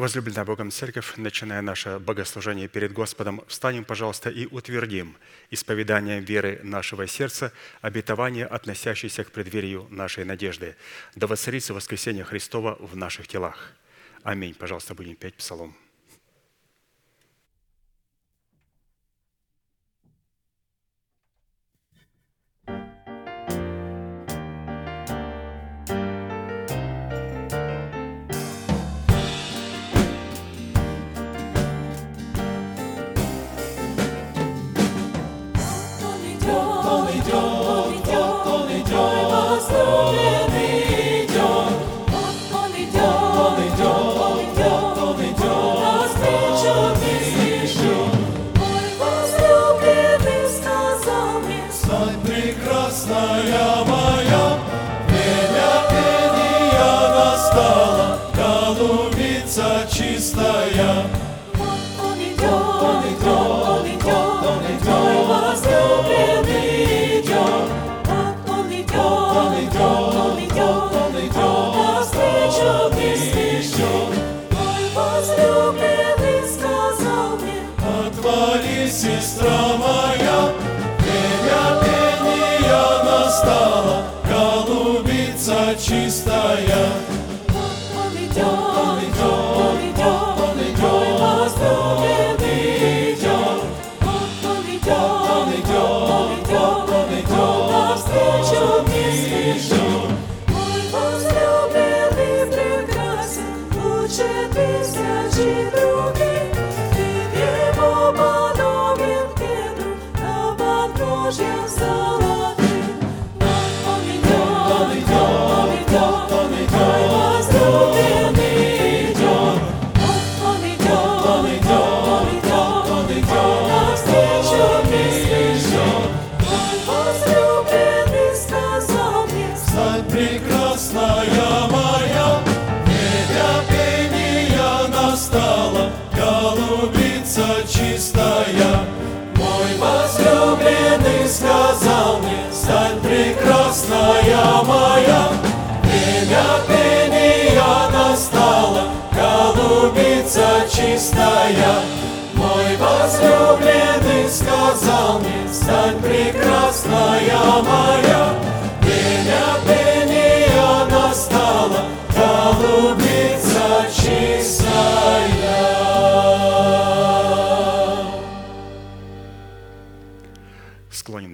Возлюбленная Богом Церковь, начиная наше богослужение перед Господом, встанем, пожалуйста, и утвердим исповеданием веры нашего сердца обетование, относящееся к преддверию нашей надежды. Да воцарится воскресение Христова в наших телах. Аминь. Пожалуйста, будем петь псалом.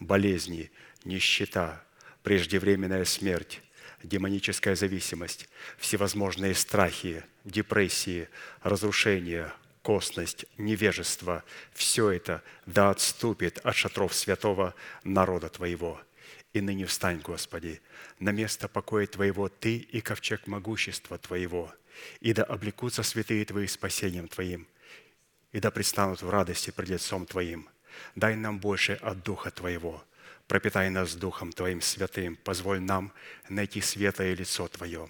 болезни, нищета, преждевременная смерть, демоническая зависимость, всевозможные страхи, депрессии, разрушения, косность, невежество – все это да отступит от шатров святого народа Твоего. И ныне встань, Господи, на место покоя Твоего Ты и ковчег могущества Твоего, и да облекутся святые Твои спасением Твоим, и да предстанут в радости пред лицом Твоим. Дай нам больше от Духа Твоего – пропитай нас Духом Твоим святым, позволь нам найти светлое лицо Твое.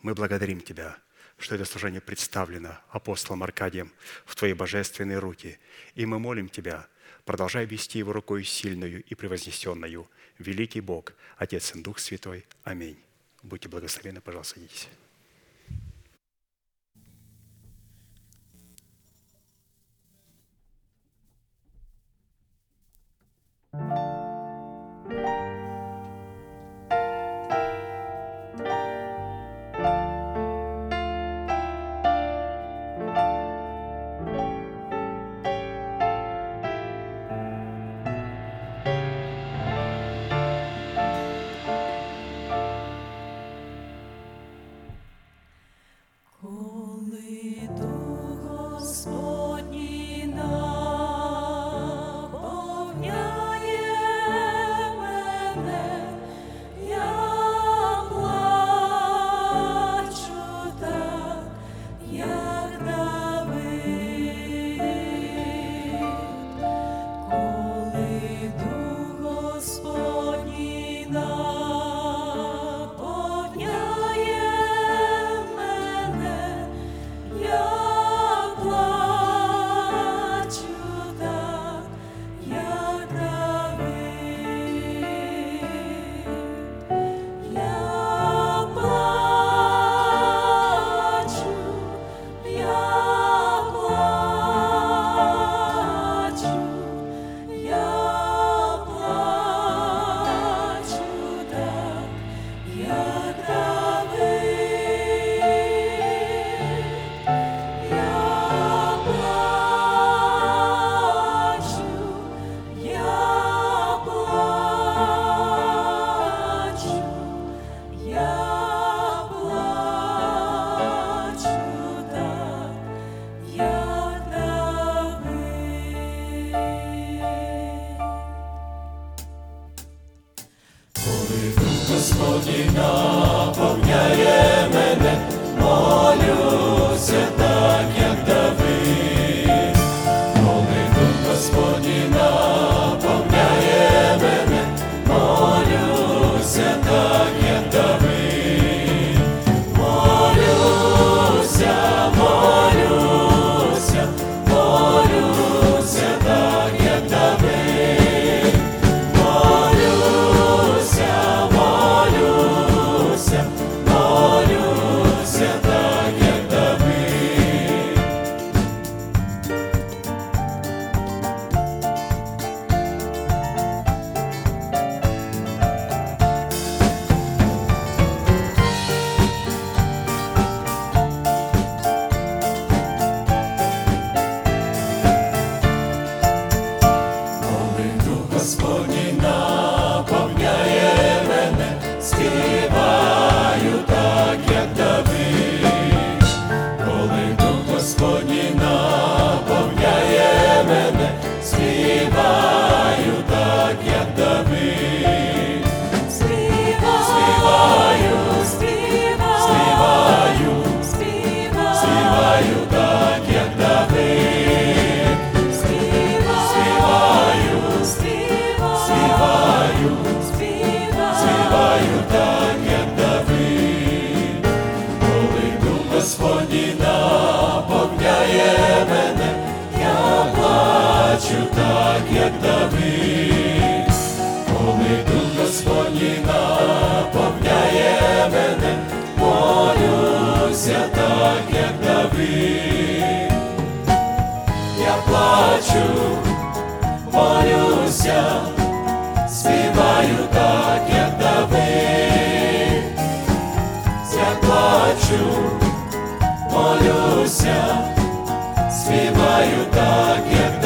Мы благодарим Тебя, что это служение представлено апостолом Аркадием в Твои божественные руки, и мы молим Тебя, продолжай вести его рукой сильную и превознесенную. Великий Бог, Отец и Дух Святой. Аминь. Будьте благословенны, пожалуйста, садитесь. молюся так, как Давид. я плачу, молюся, співаю так, как Давид. я плачу, молюся, співаю так, как. Давид.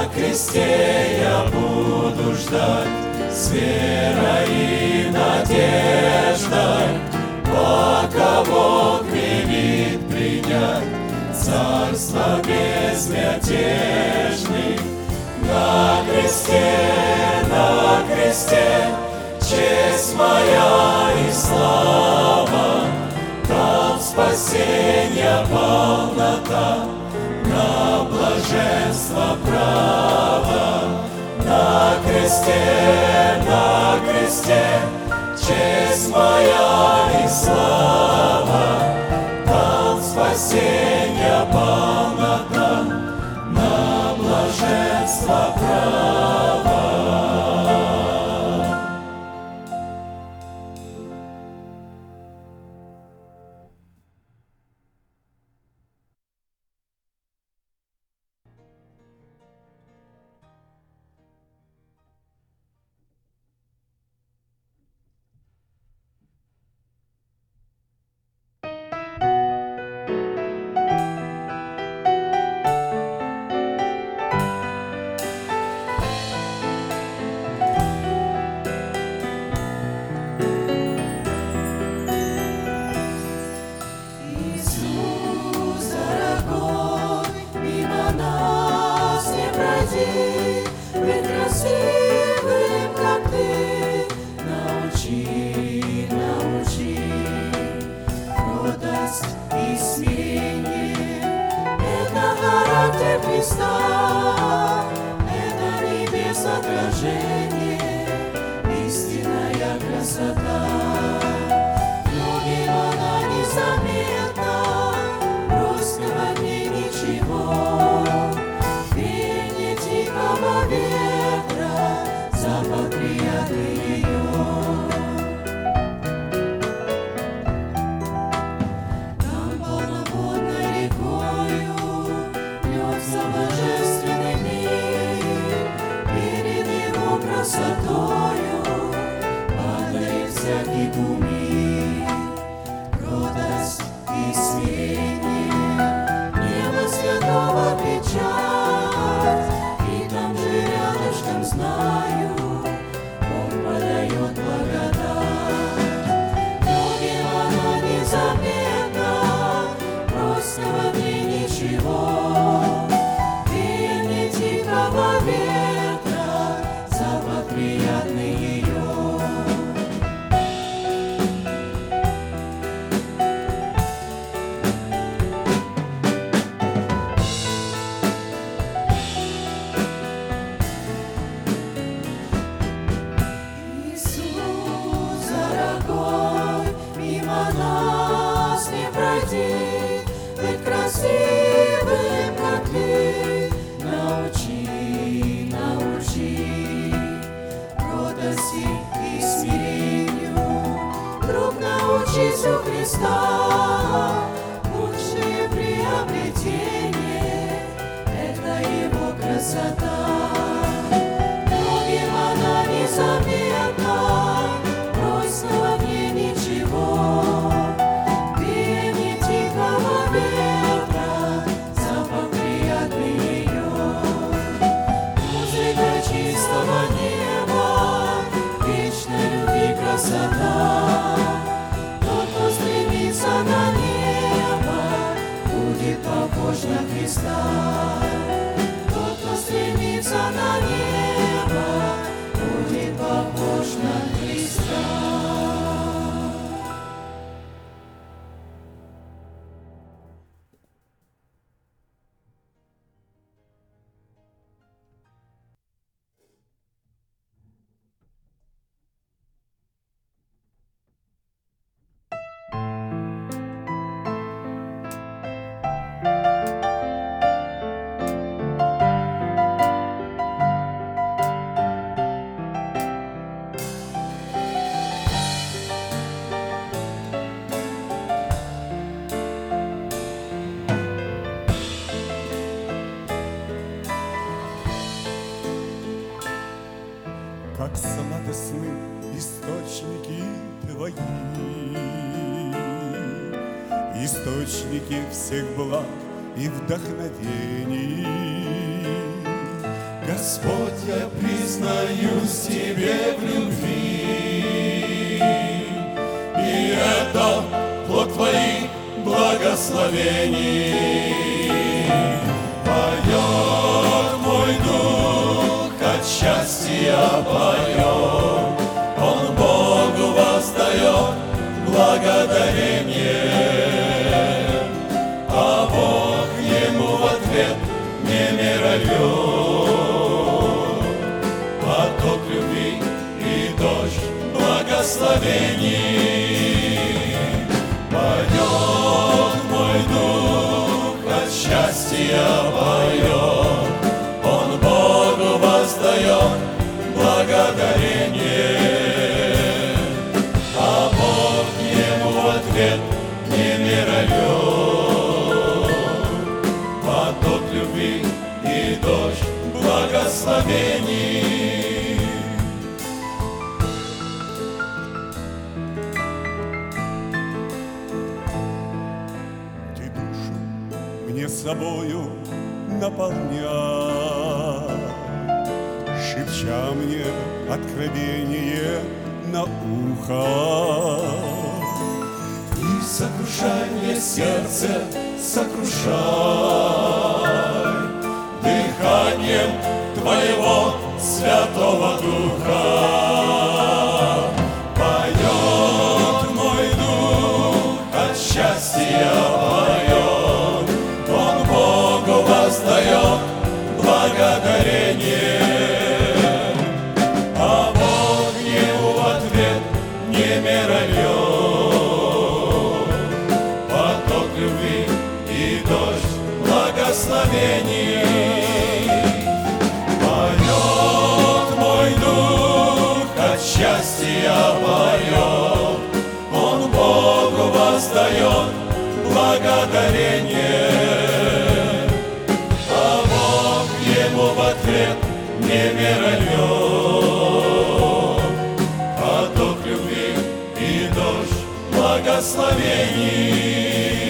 на кресте я буду ждать с верой и надеждой, пока Бог велит принять царство безмятежных. На кресте, на кресте, честь моя и слава, там спасение полнота, на благо блаженства права на кресте, на кресте, честь моя и слава, там спасение полнота на блаженство всех благ и вдохновений. Господь, я признаюсь Тебе в любви, и это плод Твоих благословений. Поет мой дух от счастья поет. Россия поет, Он Богу воздает благодарение, А Бог ему в ответ не миролет. Поток любви и дождь благословений. тобою наполняй, Шепча мне откровение на ухо. И сокрушай мне сердце, сокрушай дыханием Твоего Святого Духа. благодарение, а Бог ему в ответ не веролем. Поток любви и дождь благословений.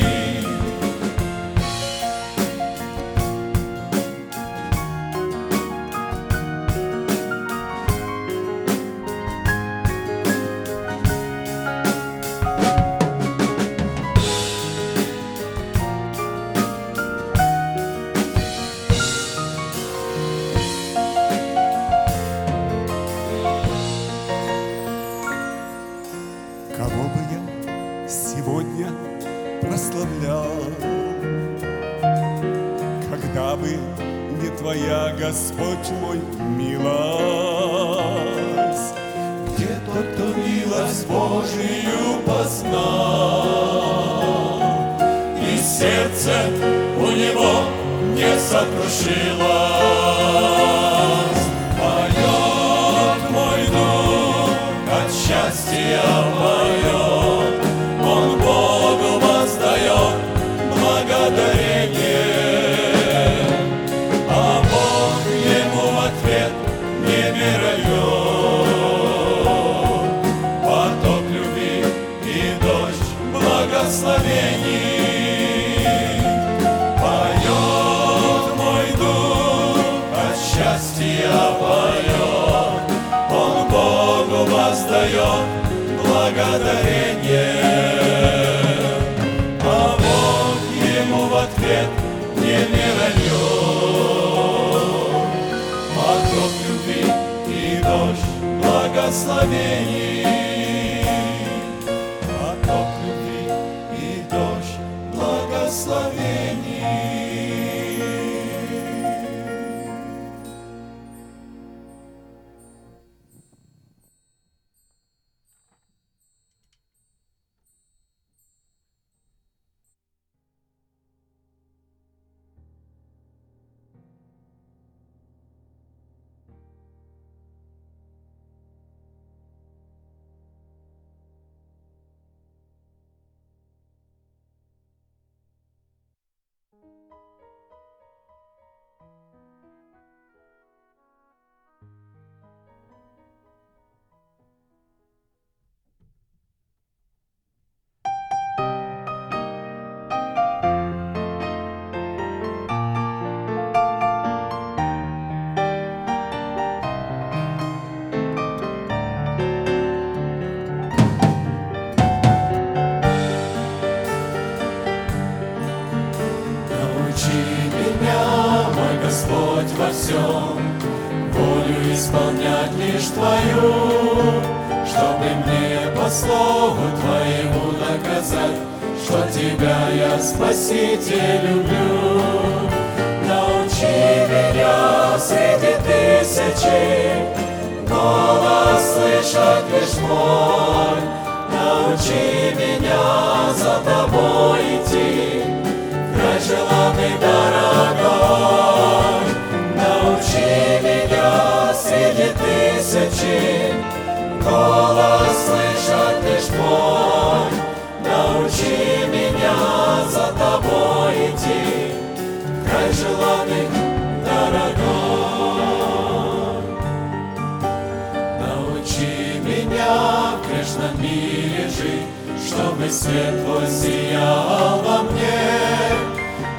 грешном мире жить, Чтобы свет твой сиял во мне.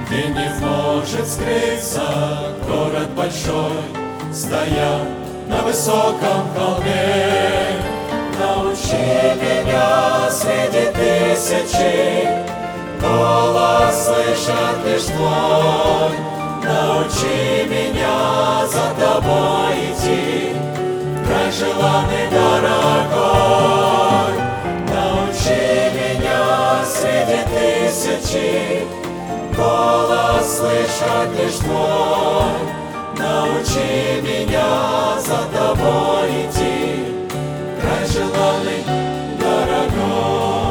Где не может скрыться город большой, Стоя на высоком холме. Научи меня среди тысячи, Голос слышат лишь твой. Научи меня за тобой идти, Край желанный дорогой. Научи меня среди тысячи голос слышать лишь твой. Научи меня за тобой идти, край желанный дорогой.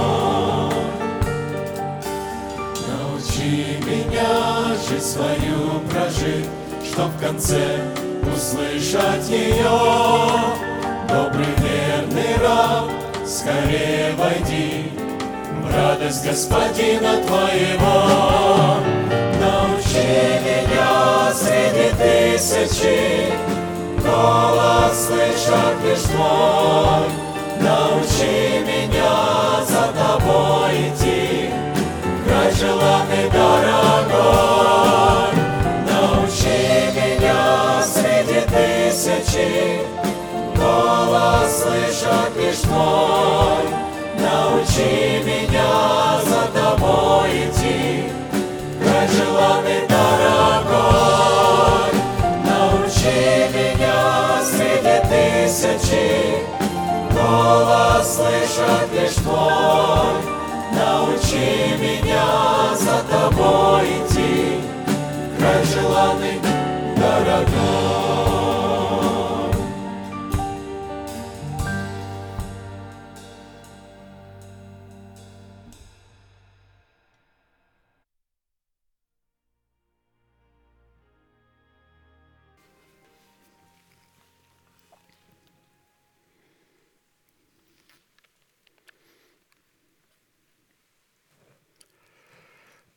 Научи меня жизнь свою прожить, чтоб в конце услышать ее. Добрый верный раб, скорее войди в радость Господина твоего. Научи меня среди тысячи голос слышать лишь твой. Научи меня за тобой идти, край желанный дорогой. Научи меня среди тысячи голос слышать лишь твой. Научи меня за тобой идти, край желанный дорогой. Научи меня среди тысячи голос слышать лишь твой. Научи меня за тобой идти, край желанный дорогой.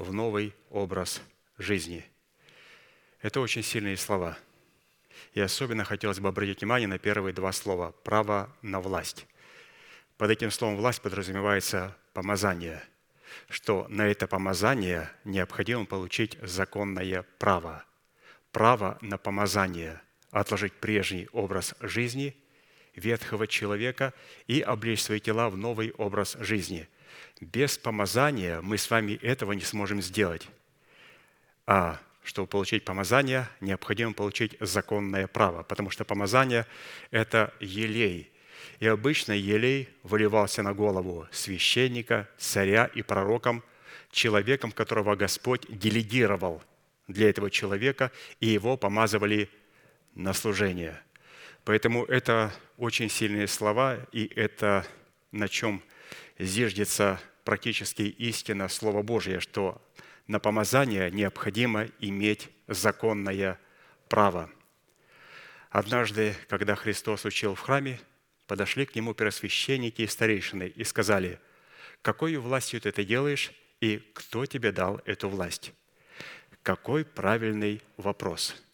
в новый образ жизни. Это очень сильные слова. И особенно хотелось бы обратить внимание на первые два слова – право на власть. Под этим словом «власть» подразумевается помазание, что на это помазание необходимо получить законное право. Право на помазание – отложить прежний образ жизни ветхого человека и облечь свои тела в новый образ жизни – без помазания мы с вами этого не сможем сделать. А чтобы получить помазание, необходимо получить законное право, потому что помазание – это елей. И обычно елей выливался на голову священника, царя и пророком, человеком, которого Господь делегировал для этого человека, и его помазывали на служение. Поэтому это очень сильные слова, и это на чем зиждется практически истина Слова Божия, что на помазание необходимо иметь законное право. Однажды, когда Христос учил в храме, подошли к Нему первосвященники и старейшины и сказали, «Какой властью ты это делаешь, и кто тебе дал эту власть?» Какой правильный вопрос –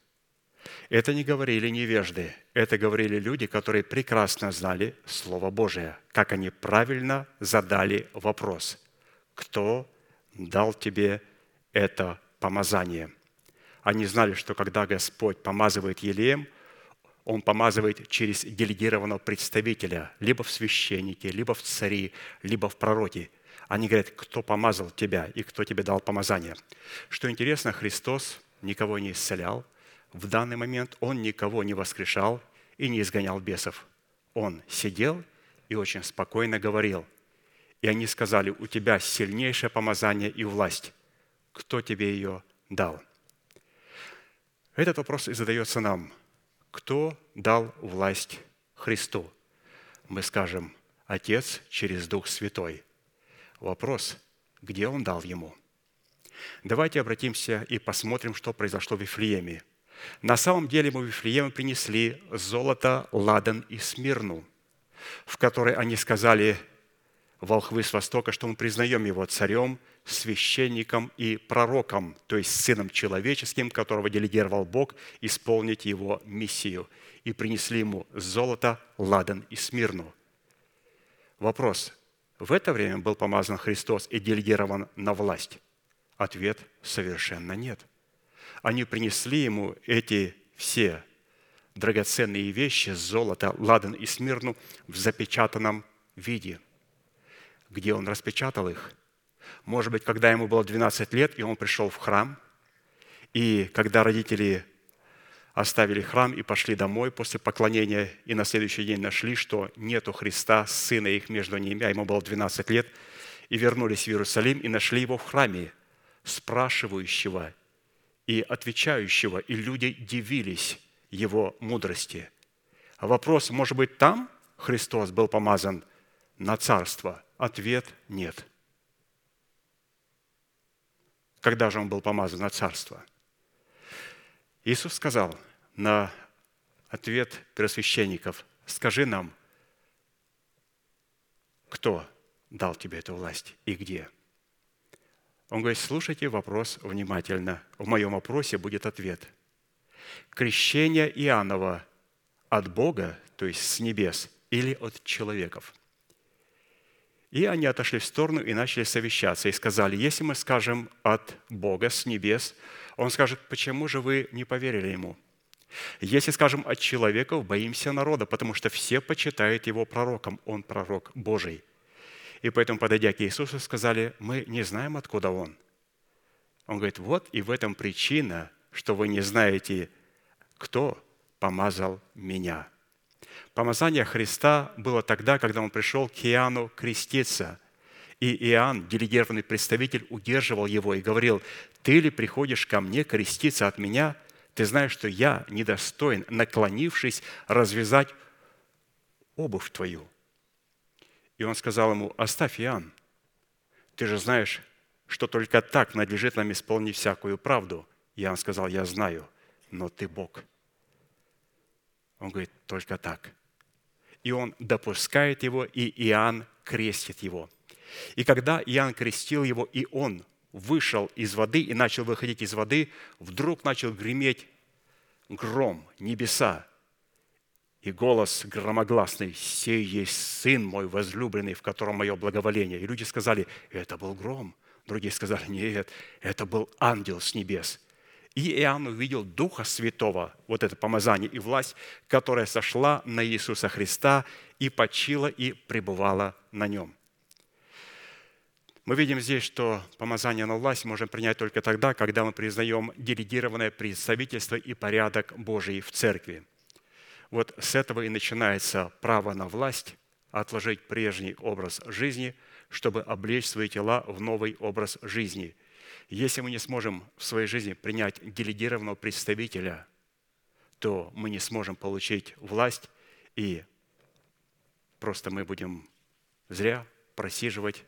это не говорили невежды, это говорили люди, которые прекрасно знали Слово Божие, как они правильно задали вопрос. Кто дал тебе это помазание? Они знали, что когда Господь помазывает елеем, Он помазывает через делегированного представителя, либо в священнике, либо в цари, либо в пророке. Они говорят, кто помазал тебя и кто тебе дал помазание. Что интересно, Христос никого не исцелял – в данный момент он никого не воскрешал и не изгонял бесов. Он сидел и очень спокойно говорил. И они сказали, у тебя сильнейшее помазание и власть. Кто тебе ее дал? Этот вопрос и задается нам. Кто дал власть Христу? Мы скажем, Отец через Дух Святой. Вопрос, где Он дал Ему? Давайте обратимся и посмотрим, что произошло в Вифлееме – на самом деле мы в Вифлеем принесли золото, ладан и смирну, в которой они сказали, волхвы с востока, что мы признаем Его царем, священником и пророком, то есть сыном человеческим, которого делегировал Бог исполнить Его миссию. И принесли Ему золото, ладан и смирну. Вопрос. В это время был помазан Христос и делегирован на власть? Ответ – совершенно нет. Они принесли Ему эти все драгоценные вещи, золото, ладан и смирну в запечатанном виде. Где Он распечатал их – может быть, когда ему было 12 лет, и он пришел в храм, и когда родители оставили храм и пошли домой после поклонения, и на следующий день нашли, что нету Христа, сына их между ними, а ему было 12 лет, и вернулись в Иерусалим, и нашли его в храме, спрашивающего и отвечающего, и люди дивились его мудрости. Вопрос, может быть, там Христос был помазан на царство? Ответ – нет – когда же он был помазан на царство? Иисус сказал на ответ первосвященников, скажи нам, кто дал тебе эту власть и где? Он говорит, слушайте вопрос внимательно. В моем вопросе будет ответ. Крещение Иоаннова от Бога, то есть с небес, или от человеков – и они отошли в сторону и начали совещаться и сказали, если мы скажем от Бога с небес, он скажет, почему же вы не поверили ему? Если скажем от человеков, боимся народа, потому что все почитают его пророком, он пророк Божий. И поэтому, подойдя к Иисусу, сказали, мы не знаем, откуда он. Он говорит, вот и в этом причина, что вы не знаете, кто помазал меня – Помазание Христа было тогда, когда он пришел к Иоанну креститься. И Иоанн, делегированный представитель, удерживал его и говорил, «Ты ли приходишь ко мне креститься от меня? Ты знаешь, что я недостоин, наклонившись, развязать обувь твою». И он сказал ему, «Оставь, Иоанн, ты же знаешь, что только так надлежит нам исполнить всякую правду». Иоанн сказал, «Я знаю, но ты Бог». Он говорит, только так. И он допускает его, и Иоанн крестит его. И когда Иоанн крестил его, и он вышел из воды и начал выходить из воды, вдруг начал греметь гром, небеса. И голос громогласный, «Сей есть Сын мой возлюбленный, в котором мое благоволение». И люди сказали, это был гром. Другие сказали, нет, это был ангел с небес – и Иоанн увидел Духа Святого, вот это помазание и власть, которая сошла на Иисуса Христа и почила и пребывала на нем. Мы видим здесь, что помазание на власть можем принять только тогда, когда мы признаем делегированное представительство и порядок Божий в церкви. Вот с этого и начинается право на власть, отложить прежний образ жизни, чтобы облечь свои тела в новый образ жизни – если мы не сможем в своей жизни принять делегированного представителя, то мы не сможем получить власть, и просто мы будем зря просиживать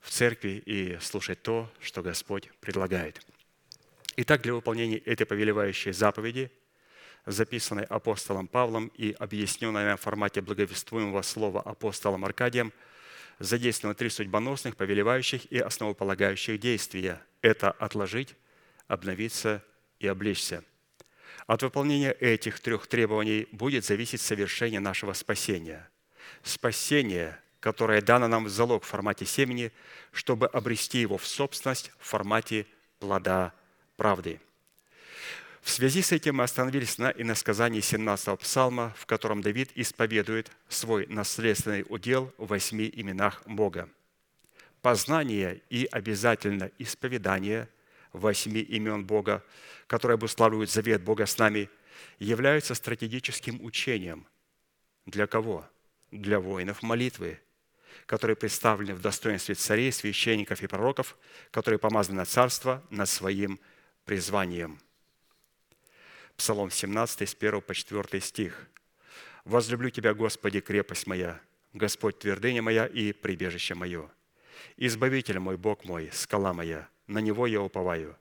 в церкви и слушать то, что Господь предлагает. Итак, для выполнения этой повелевающей заповеди, записанной апостолом Павлом и объясненной в формате благовествуемого слова апостолом Аркадием – задействованы три судьбоносных, повелевающих и основополагающих действия. Это отложить, обновиться и облечься. От выполнения этих трех требований будет зависеть совершение нашего спасения. Спасение, которое дано нам в залог в формате семени, чтобы обрести его в собственность в формате плода правды – в связи с этим мы остановились на иносказании 17-го псалма, в котором Давид исповедует свой наследственный удел в восьми именах Бога. Познание и обязательно исповедание восьми имен Бога, которые обуславливают завет Бога с нами, являются стратегическим учением. Для кого? Для воинов молитвы, которые представлены в достоинстве царей, священников и пророков, которые помазаны на царство над своим призванием – Псалом 17, с 1 по 4 стих. «Возлюблю Тебя, Господи, крепость моя, Господь твердыня моя и прибежище мое. Избавитель мой, Бог мой, скала моя, на Него я уповаю.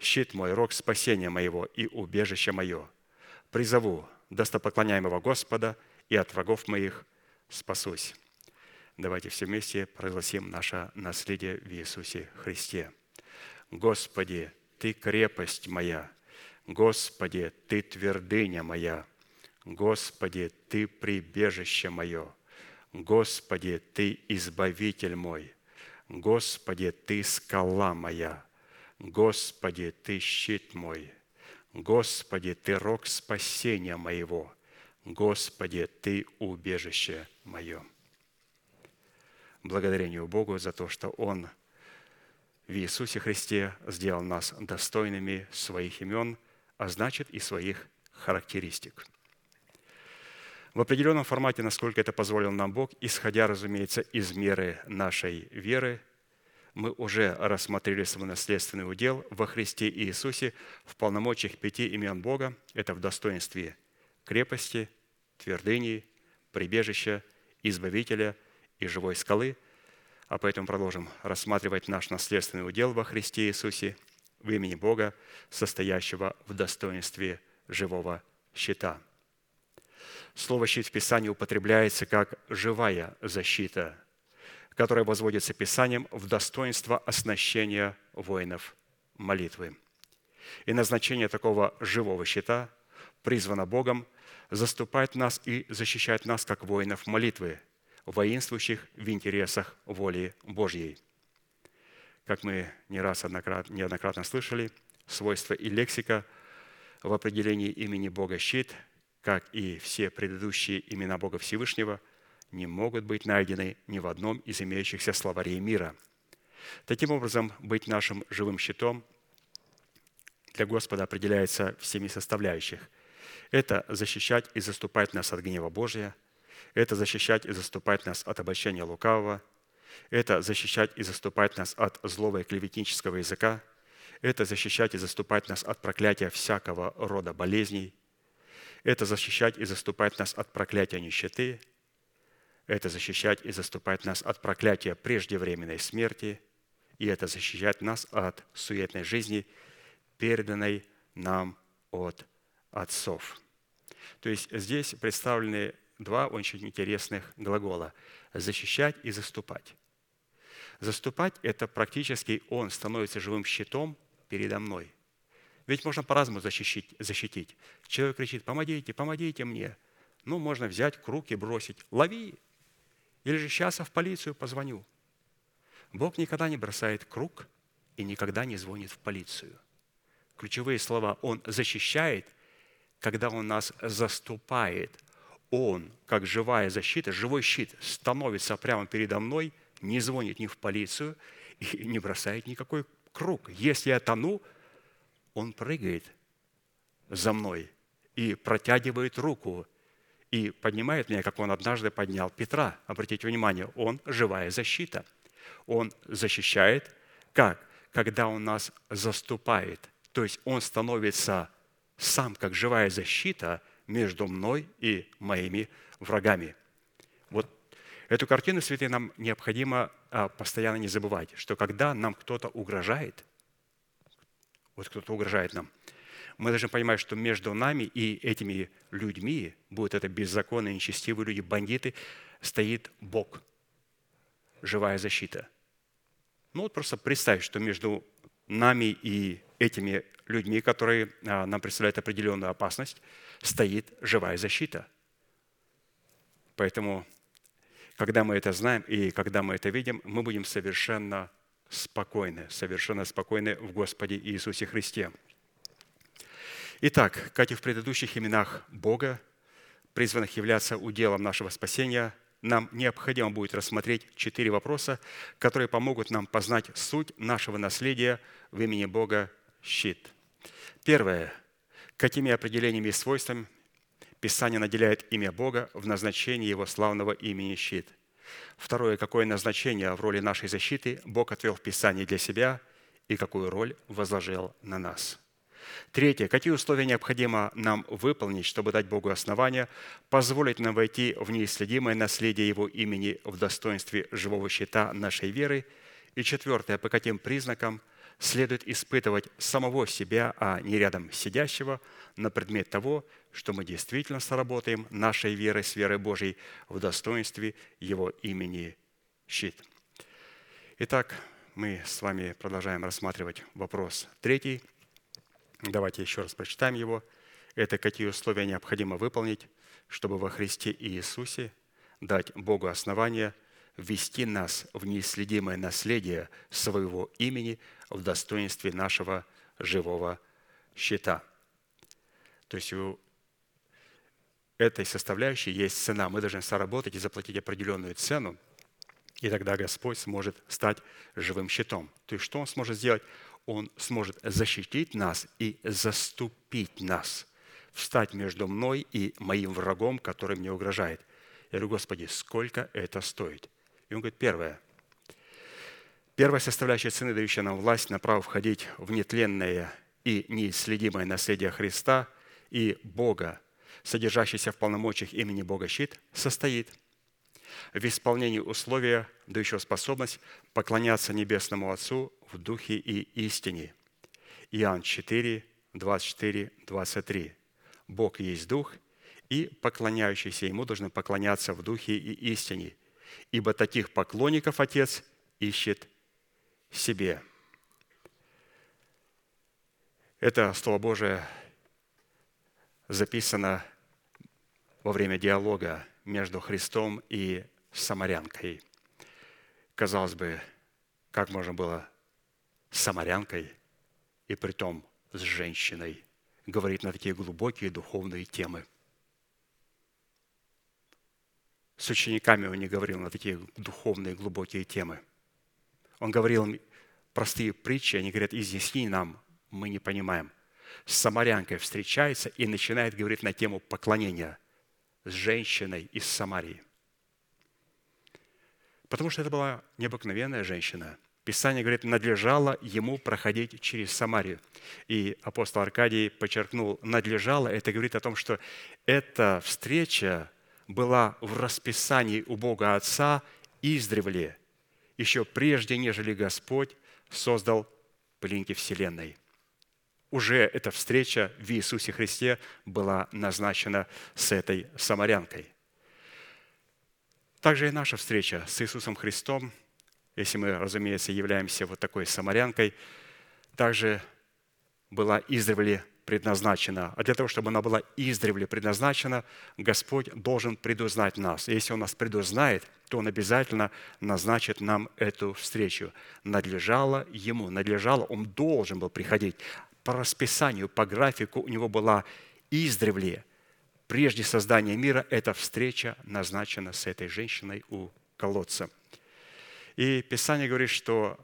Щит мой, рог спасения моего и убежище мое. Призову достопоклоняемого Господа, и от врагов моих спасусь». Давайте все вместе прогласим наше наследие в Иисусе Христе. Господи, Ты крепость моя, Господи, Ты твердыня моя, Господи, Ты прибежище мое, Господи, Ты избавитель мой, Господи, Ты скала моя, Господи, Ты щит мой, Господи, Ты рог спасения моего, Господи, Ты убежище мое. Благодарению Богу за то, что Он в Иисусе Христе сделал нас достойными своих имен, а значит и своих характеристик. В определенном формате, насколько это позволил нам Бог, исходя, разумеется, из меры нашей веры, мы уже рассмотрели свой наследственный удел во Христе Иисусе в полномочиях пяти имен Бога. Это в достоинстве крепости, твердыни, прибежища, избавителя – и живой скалы, а поэтому продолжим рассматривать наш наследственный удел во Христе Иисусе в имени Бога, состоящего в достоинстве живого щита. Слово «щит» в Писании употребляется как «живая защита», которая возводится Писанием в достоинство оснащения воинов молитвы. И назначение такого живого щита призвано Богом заступать нас и защищать нас, как воинов молитвы, воинствующих в интересах воли Божьей. Как мы не раз неоднократно слышали, свойства и лексика в определении имени Бога щит, как и все предыдущие имена Бога Всевышнего, не могут быть найдены ни в одном из имеющихся словарей мира. Таким образом, быть нашим живым щитом для Господа определяется всеми составляющих. Это защищать и заступать нас от гнева Божия – это защищать и заступать нас от обольщения лукавого, это защищать и заступать нас от злого и клеветнического языка, это защищать и заступать нас от проклятия всякого рода болезней, это защищать и заступать нас от проклятия нищеты, это защищать и заступать нас от проклятия преждевременной смерти, и это защищать нас от суетной жизни, переданной нам от отцов. То есть здесь представлены два очень интересных глагола – защищать и заступать. Заступать – это практически он становится живым щитом передо мной. Ведь можно по-разному защитить, защитить. Человек кричит, помогите, помогите мне. Ну, можно взять круг и бросить. Лови! Или же сейчас я в полицию позвоню. Бог никогда не бросает круг и никогда не звонит в полицию. Ключевые слова «Он защищает», когда Он нас заступает – он, как живая защита, живой щит, становится прямо передо мной, не звонит ни в полицию и не бросает никакой круг. Если я тону, он прыгает за мной и протягивает руку и поднимает меня, как он однажды поднял Петра. Обратите внимание, он живая защита. Он защищает как? Когда он нас заступает. То есть он становится сам как живая защита – между мной и моими врагами. Вот эту картину, святые, нам необходимо а, постоянно не забывать, что когда нам кто-то угрожает, вот кто-то угрожает нам, мы должны понимать, что между нами и этими людьми, будут это беззаконные, нечестивые люди, бандиты, стоит Бог, живая защита. Ну вот просто представь, что между нами и этими людьми, которые а, нам представляют определенную опасность, стоит живая защита. Поэтому, когда мы это знаем и когда мы это видим, мы будем совершенно спокойны, совершенно спокойны в Господе Иисусе Христе. Итак, как и в предыдущих именах Бога, призванных являться уделом нашего спасения, нам необходимо будет рассмотреть четыре вопроса, которые помогут нам познать суть нашего наследия в имени Бога щит. Первое. Какими определениями и свойствами Писание наделяет имя Бога в назначении Его славного имени щит? Второе. Какое назначение в роли нашей защиты Бог отвел в Писании для себя и какую роль возложил на нас? Третье. Какие условия необходимо нам выполнить, чтобы дать Богу основания, позволить нам войти в неисследимое наследие Его имени в достоинстве живого щита нашей веры? И четвертое. По каким признакам – следует испытывать самого себя, а не рядом сидящего, на предмет того, что мы действительно сработаем нашей верой с верой Божьей в достоинстве Его имени щит. Итак, мы с вами продолжаем рассматривать вопрос третий. Давайте еще раз прочитаем его. Это какие условия необходимо выполнить, чтобы во Христе Иисусе дать Богу основание ввести нас в неисследимое наследие своего имени в достоинстве нашего живого щита. То есть у этой составляющей есть цена. Мы должны соработать и заплатить определенную цену, и тогда Господь сможет стать живым щитом. То есть что Он сможет сделать? Он сможет защитить нас и заступить нас, встать между мной и моим врагом, который мне угрожает. Я говорю, Господи, сколько это стоит? И он говорит, первое. Первая составляющая цены, дающая нам власть на право входить в нетленное и неисследимое наследие Христа и Бога, содержащийся в полномочиях имени Бога щит, состоит в исполнении условия, дающего способность поклоняться Небесному Отцу в Духе и истине. Иоанн 4, 24, 23. Бог есть Дух, и поклоняющиеся Ему должны поклоняться в Духе и истине, ибо таких поклонников Отец ищет себе. Это Слово Божие записано во время диалога между Христом и самарянкой. Казалось бы, как можно было с самарянкой и при том с женщиной говорить на такие глубокие духовные темы. С учениками он не говорил на такие духовные глубокие темы. Он говорил им простые притчи, они говорят, изъясни нам, мы не понимаем. С самарянкой встречается и начинает говорить на тему поклонения с женщиной из Самарии. Потому что это была необыкновенная женщина. Писание говорит, надлежало ему проходить через Самарию. И апостол Аркадий подчеркнул, надлежало, это говорит о том, что эта встреча была в расписании у Бога Отца издревле, еще прежде, нежели Господь создал пылинки Вселенной. Уже эта встреча в Иисусе Христе была назначена с этой самарянкой. Также и наша встреча с Иисусом Христом, если мы, разумеется, являемся вот такой самарянкой, также была издревле предназначена. А для того, чтобы она была издревле предназначена, Господь должен предузнать нас. И если Он нас предузнает, то Он обязательно назначит нам эту встречу. Надлежало Ему, надлежало, Он должен был приходить. По расписанию, по графику у Него была издревле. Прежде создания мира эта встреча назначена с этой женщиной у колодца. И Писание говорит, что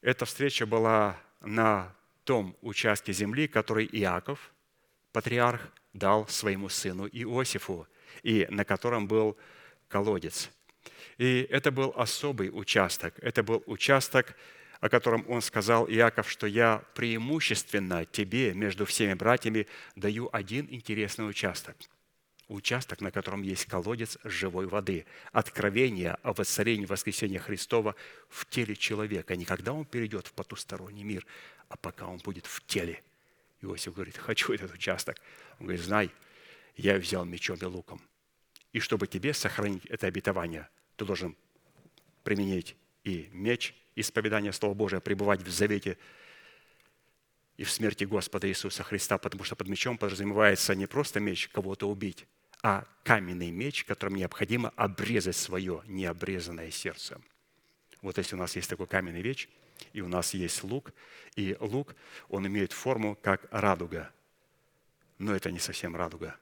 эта встреча была на том участке земли, который Иаков, патриарх, дал своему сыну Иосифу, и на котором был колодец. И это был особый участок. Это был участок, о котором он сказал Иаков, что я преимущественно тебе между всеми братьями даю один интересный участок. Участок, на котором есть колодец живой воды. Откровение о воцарении воскресения Христова в теле человека. Не когда он перейдет в потусторонний мир, а пока он будет в теле. Иосиф говорит, хочу этот участок. Он говорит, знай, я взял мечом и луком. И чтобы тебе сохранить это обетование, ты должен применить и меч, исповедание Слова Божия, пребывать в завете и в смерти Господа Иисуса Христа, потому что под мечом подразумевается не просто меч кого-то убить, а каменный меч, которым необходимо обрезать свое необрезанное сердце. Вот если у нас есть такой каменный меч – и у нас есть лук, и лук, он имеет форму как радуга, но это не совсем радуга.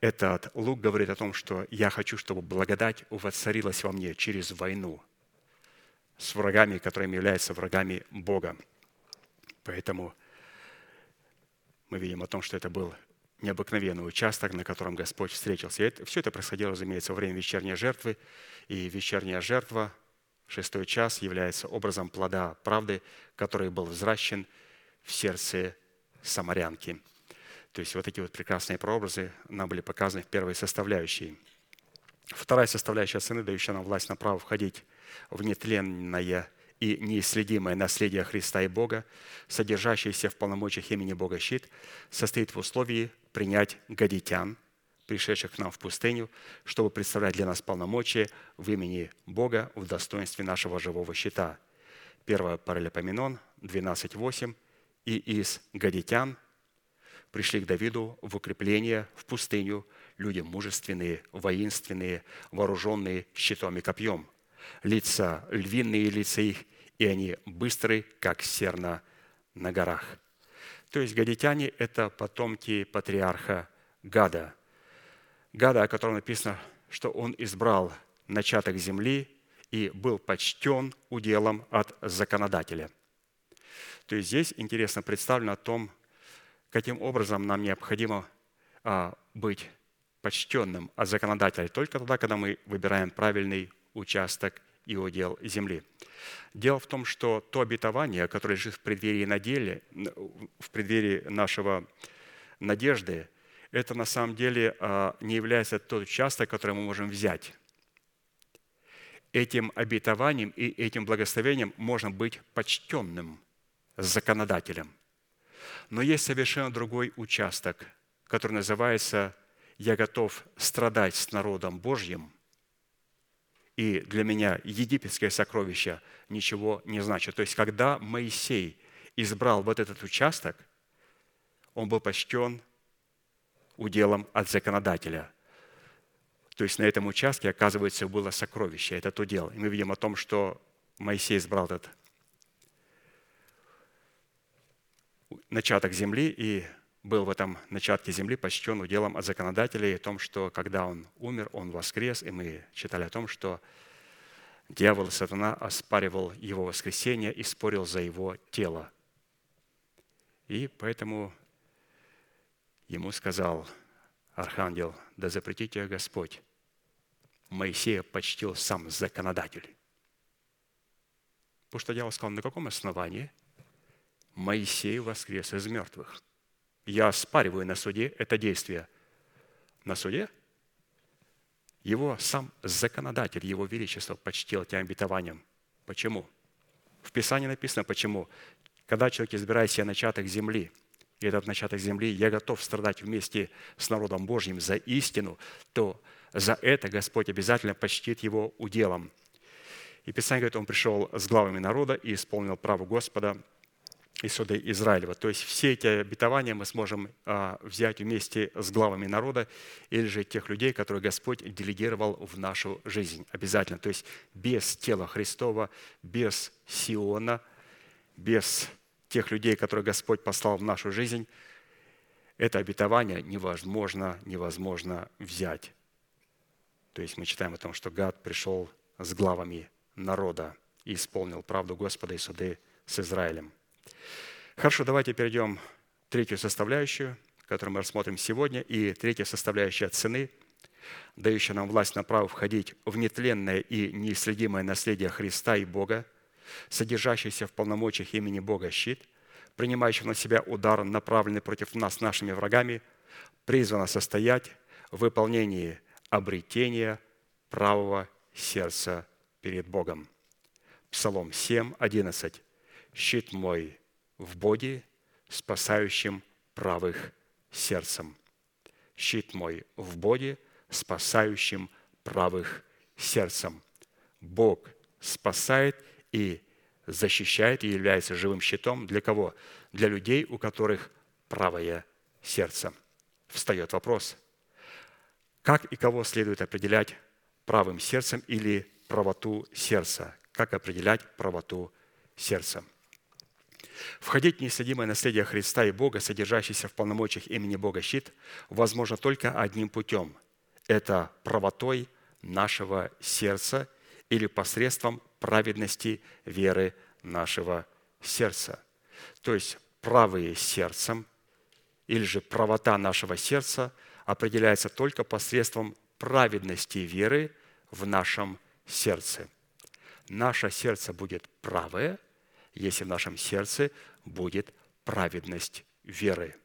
Этот лук говорит о том, что я хочу, чтобы благодать воцарилась во мне через войну с врагами, которыми являются врагами Бога. Поэтому мы видим о том, что это был необыкновенный участок, на котором Господь встретился. И это, все это происходило, разумеется, во время вечерней жертвы. И вечерняя жертва шестой час является образом плода правды, который был взращен в сердце самарянки. То есть вот эти вот прекрасные прообразы нам были показаны в первой составляющей. Вторая составляющая сыны, дающая нам власть на право входить в нетленное и неисследимое наследие Христа и Бога, содержащееся в полномочиях имени Бога щит, состоит в условии принять гадитян, пришедших к нам в пустыню, чтобы представлять для нас полномочия в имени Бога в достоинстве нашего живого щита. 1 Паралипоменон 12.8 «И из гадитян пришли к Давиду в укрепление в пустыню люди мужественные, воинственные, вооруженные щитом и копьем. Лица львиные лица их, и они быстрые, как серна на горах». То есть гадитяне – это потомки патриарха Гада. Гада, о котором написано, что он избрал начаток земли и был почтен уделом от законодателя. То есть здесь интересно представлено о том, каким образом нам необходимо а, быть почтенным от законодателя только тогда, когда мы выбираем правильный участок и удел земли. Дело в том, что то обетование, которое лежит в преддверии надели, в преддверии нашего надежды, это на самом деле а, не является тот участок, который мы можем взять. Этим обетованием и этим благословением можно быть почтенным законодателем. Но есть совершенно другой участок, который называется «Я готов страдать с народом Божьим», и для меня египетское сокровище ничего не значит. То есть, когда Моисей избрал вот этот участок, он был почтен уделом от законодателя. То есть на этом участке, оказывается, было сокровище, этот удел. И мы видим о том, что Моисей избрал этот начаток земли и был в этом начатке земли почтен уделом от законодателей о том, что когда он умер, он воскрес, и мы читали о том, что дьявол и сатана оспаривал его воскресение и спорил за его тело. И поэтому ему сказал архангел, да запретите Господь. Моисея почтил сам законодатель. Потому что дьявол сказал, на каком основании Моисей воскрес из мертвых? Я оспариваю на суде это действие. На суде его сам законодатель, его величество почтил тем обетованием. Почему? В Писании написано, почему. Когда человек избирает себе начаток земли – и этот начаток земли, я готов страдать вместе с народом Божьим за истину, то за это Господь обязательно почтит его уделом. И Писание говорит, он пришел с главами народа и исполнил право Господа и суда Израилева. То есть все эти обетования мы сможем а, взять вместе с главами народа или же тех людей, которые Господь делегировал в нашу жизнь. Обязательно. То есть без тела Христова, без Сиона, без тех людей, которые Господь послал в нашу жизнь, это обетование невозможно, невозможно взять. То есть мы читаем о том, что Гад пришел с главами народа и исполнил правду Господа и суды с Израилем. Хорошо, давайте перейдем к третью составляющую, которую мы рассмотрим сегодня, и третья составляющая цены, дающая нам власть на право входить в нетленное и неисследимое наследие Христа и Бога – содержащийся в полномочиях имени Бога щит, принимающий на себя удар, направленный против нас нашими врагами, призвано состоять в выполнении обретения правого сердца перед Богом. Псалом 7, 11. «Щит мой в Боге, спасающим правых сердцем». «Щит мой в Боге, спасающим правых сердцем». Бог спасает и защищает и является живым щитом для кого? Для людей, у которых правое сердце. Встает вопрос, как и кого следует определять правым сердцем или правоту сердца? Как определять правоту сердца? Входить в неисследимое наследие Христа и Бога, содержащееся в полномочиях имени Бога щит, возможно только одним путем. Это правотой нашего сердца или посредством праведности веры нашего сердца. То есть правые сердцем или же правота нашего сердца определяется только посредством праведности веры в нашем сердце. Наше сердце будет правое, если в нашем сердце будет праведность веры.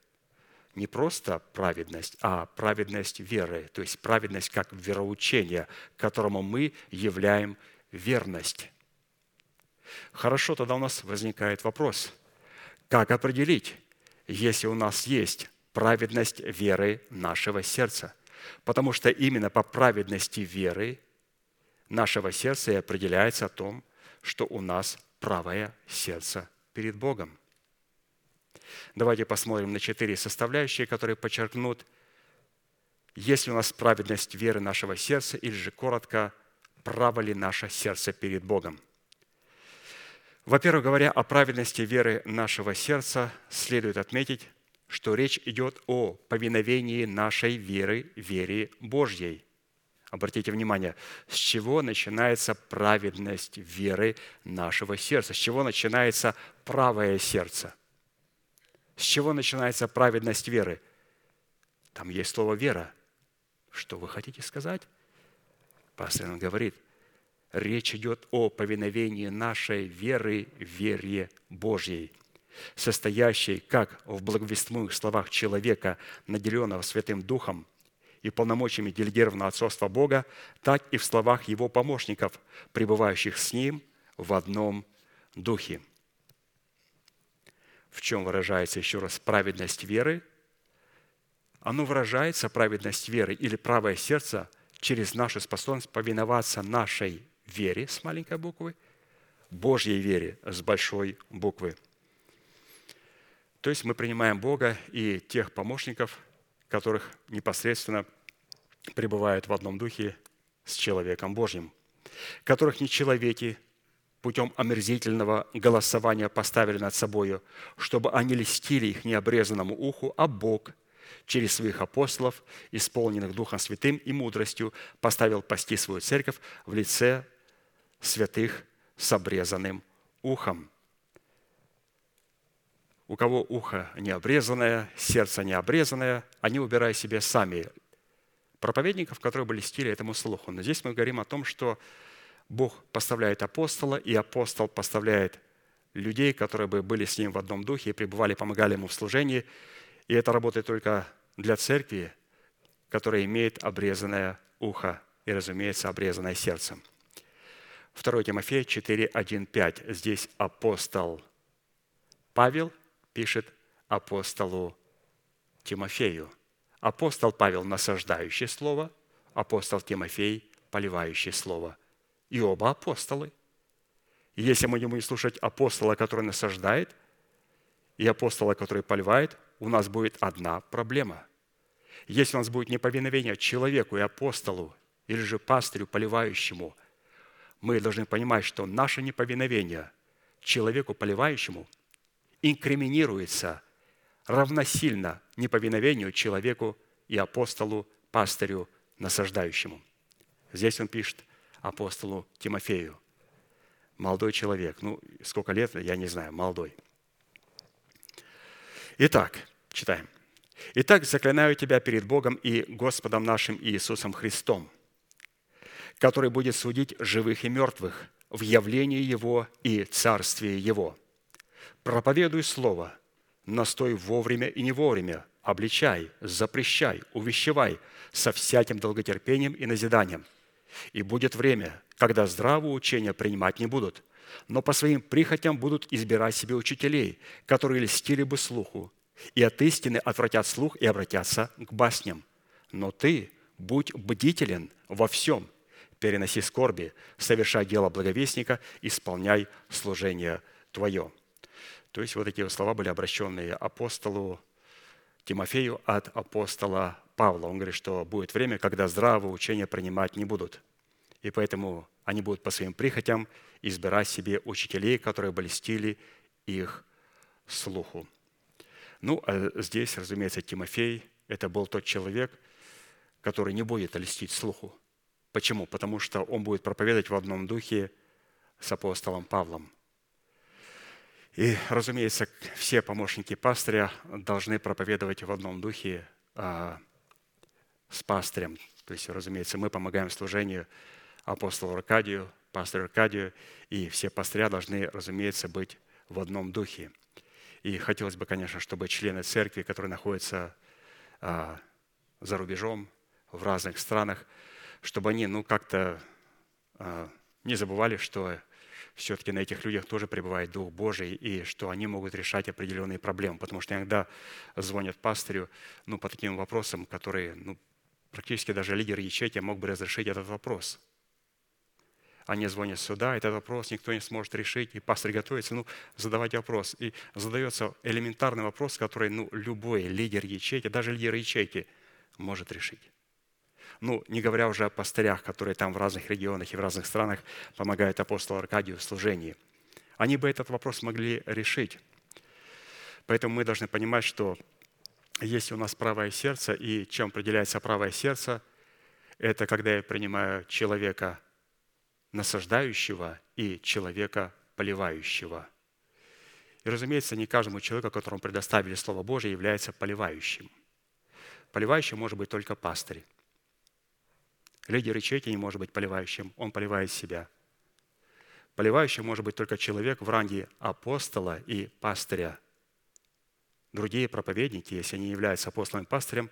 Не просто праведность, а праведность веры, то есть праведность как вероучение, которому мы являем верность. Хорошо, тогда у нас возникает вопрос, как определить, если у нас есть праведность веры нашего сердца? Потому что именно по праведности веры нашего сердца и определяется о том, что у нас правое сердце перед Богом. Давайте посмотрим на четыре составляющие, которые подчеркнут, есть ли у нас праведность веры нашего сердца, или же коротко, право ли наше сердце перед Богом. Во-первых, говоря о праведности веры нашего сердца, следует отметить, что речь идет о повиновении нашей веры, вере Божьей. Обратите внимание, с чего начинается праведность веры нашего сердца, с чего начинается правое сердце. С чего начинается праведность веры? Там есть слово «вера». Что вы хотите сказать? Пастор говорит, речь идет о повиновении нашей веры, вере Божьей, состоящей как в благовестимых словах человека, наделенного Святым Духом и полномочиями делегированного отцовства Бога, так и в словах Его помощников, пребывающих с Ним в одном Духе. В чем выражается еще раз праведность веры? Оно выражается, праведность веры или правое сердце, через нашу способность повиноваться нашей вере с маленькой буквы, Божьей вере с большой буквы. То есть мы принимаем Бога и тех помощников, которых непосредственно пребывают в одном духе с человеком Божьим, которых не человеки путем омерзительного голосования поставили над собою, чтобы они листили их необрезанному уху, а Бог через своих апостолов, исполненных Духом Святым и мудростью, поставил пасти свою церковь в лице святых с обрезанным ухом. У кого ухо не обрезанное, сердце не обрезанное, они убирают себе сами проповедников, которые были стили этому слуху. Но здесь мы говорим о том, что Бог поставляет апостола, и апостол поставляет людей, которые бы были с ним в одном духе и пребывали, помогали ему в служении. И это работает только для церкви, которая имеет обрезанное ухо и, разумеется, обрезанное сердцем. 2 Тимофея 4, 1, 5. Здесь апостол Павел пишет апостолу Тимофею. Апостол Павел – насаждающий слово, апостол Тимофей – поливающий слово. И оба апостолы. И если мы не будем слушать апостола, который насаждает, и апостола, который поливает, у нас будет одна проблема. Если у нас будет неповиновение человеку и апостолу, или же пастырю, поливающему – мы должны понимать, что наше неповиновение человеку, поливающему, инкриминируется равносильно неповиновению человеку и апостолу, пастырю, насаждающему. Здесь он пишет апостолу Тимофею. Молодой человек. Ну, сколько лет, я не знаю, молодой. Итак, читаем. «Итак, заклинаю тебя перед Богом и Господом нашим Иисусом Христом, который будет судить живых и мертвых в явлении Его и царствии Его. Проповедуй Слово, настой вовремя и не вовремя, обличай, запрещай, увещевай со всяким долготерпением и назиданием. И будет время, когда здравое учение принимать не будут, но по своим прихотям будут избирать себе учителей, которые льстили бы слуху, и от истины отвратят слух и обратятся к басням. Но ты будь бдителен во всем, переноси скорби, совершай дело благовестника, исполняй служение твое». То есть вот эти слова были обращенные апостолу Тимофею от апостола Павла. Он говорит, что будет время, когда здравого учения принимать не будут. И поэтому они будут по своим прихотям избирать себе учителей, которые бы льстили их слуху. Ну, а здесь, разумеется, Тимофей – это был тот человек, который не будет льстить слуху. Почему? Потому что он будет проповедовать в одном духе с апостолом Павлом. И, разумеется, все помощники пастыря должны проповедовать в одном духе а, с пастырем. То есть, разумеется, мы помогаем служению апостолу Аркадию, пастору Аркадию, и все пастыря должны, разумеется, быть в одном духе. И хотелось бы, конечно, чтобы члены церкви, которые находятся а, за рубежом, в разных странах, чтобы они ну, как-то а, не забывали, что все-таки на этих людях тоже пребывает Дух Божий, и что они могут решать определенные проблемы. Потому что иногда звонят пастырю ну, по таким вопросам, которые ну, практически даже лидер ячейки мог бы разрешить этот вопрос. Они звонят сюда, этот вопрос никто не сможет решить, и пастор готовится, ну, задавать вопрос. И задается элементарный вопрос, который ну, любой лидер ячейки, даже лидер ячейки может решить. Ну, не говоря уже о пастырях, которые там в разных регионах и в разных странах помогают апостолу Аркадию в служении. Они бы этот вопрос могли решить. Поэтому мы должны понимать, что если у нас правое сердце, и чем определяется правое сердце, это когда я принимаю человека насаждающего и человека поливающего. И, разумеется, не каждому человеку, которому предоставили Слово Божие, является поливающим. Поливающим может быть только пастырь. Лидер ячейки не может быть поливающим, он поливает себя. Поливающим может быть только человек в ранге апостола и пастыря – Другие проповедники, если они являются апостолом и пастырем,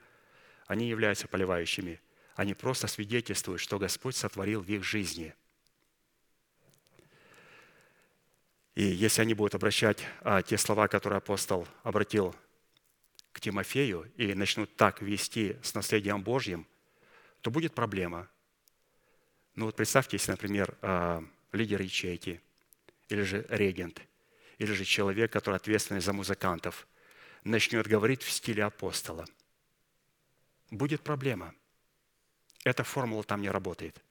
они являются поливающими. Они просто свидетельствуют, что Господь сотворил в их жизни. И если они будут обращать а, те слова, которые апостол обратил к Тимофею, и начнут так вести с наследием Божьим, то будет проблема. Ну вот представьте, если, например, а, лидер ячейки, или же регент, или же человек, который ответственный за музыкантов – начнет говорить в стиле апостола. Будет проблема. Эта формула там не работает.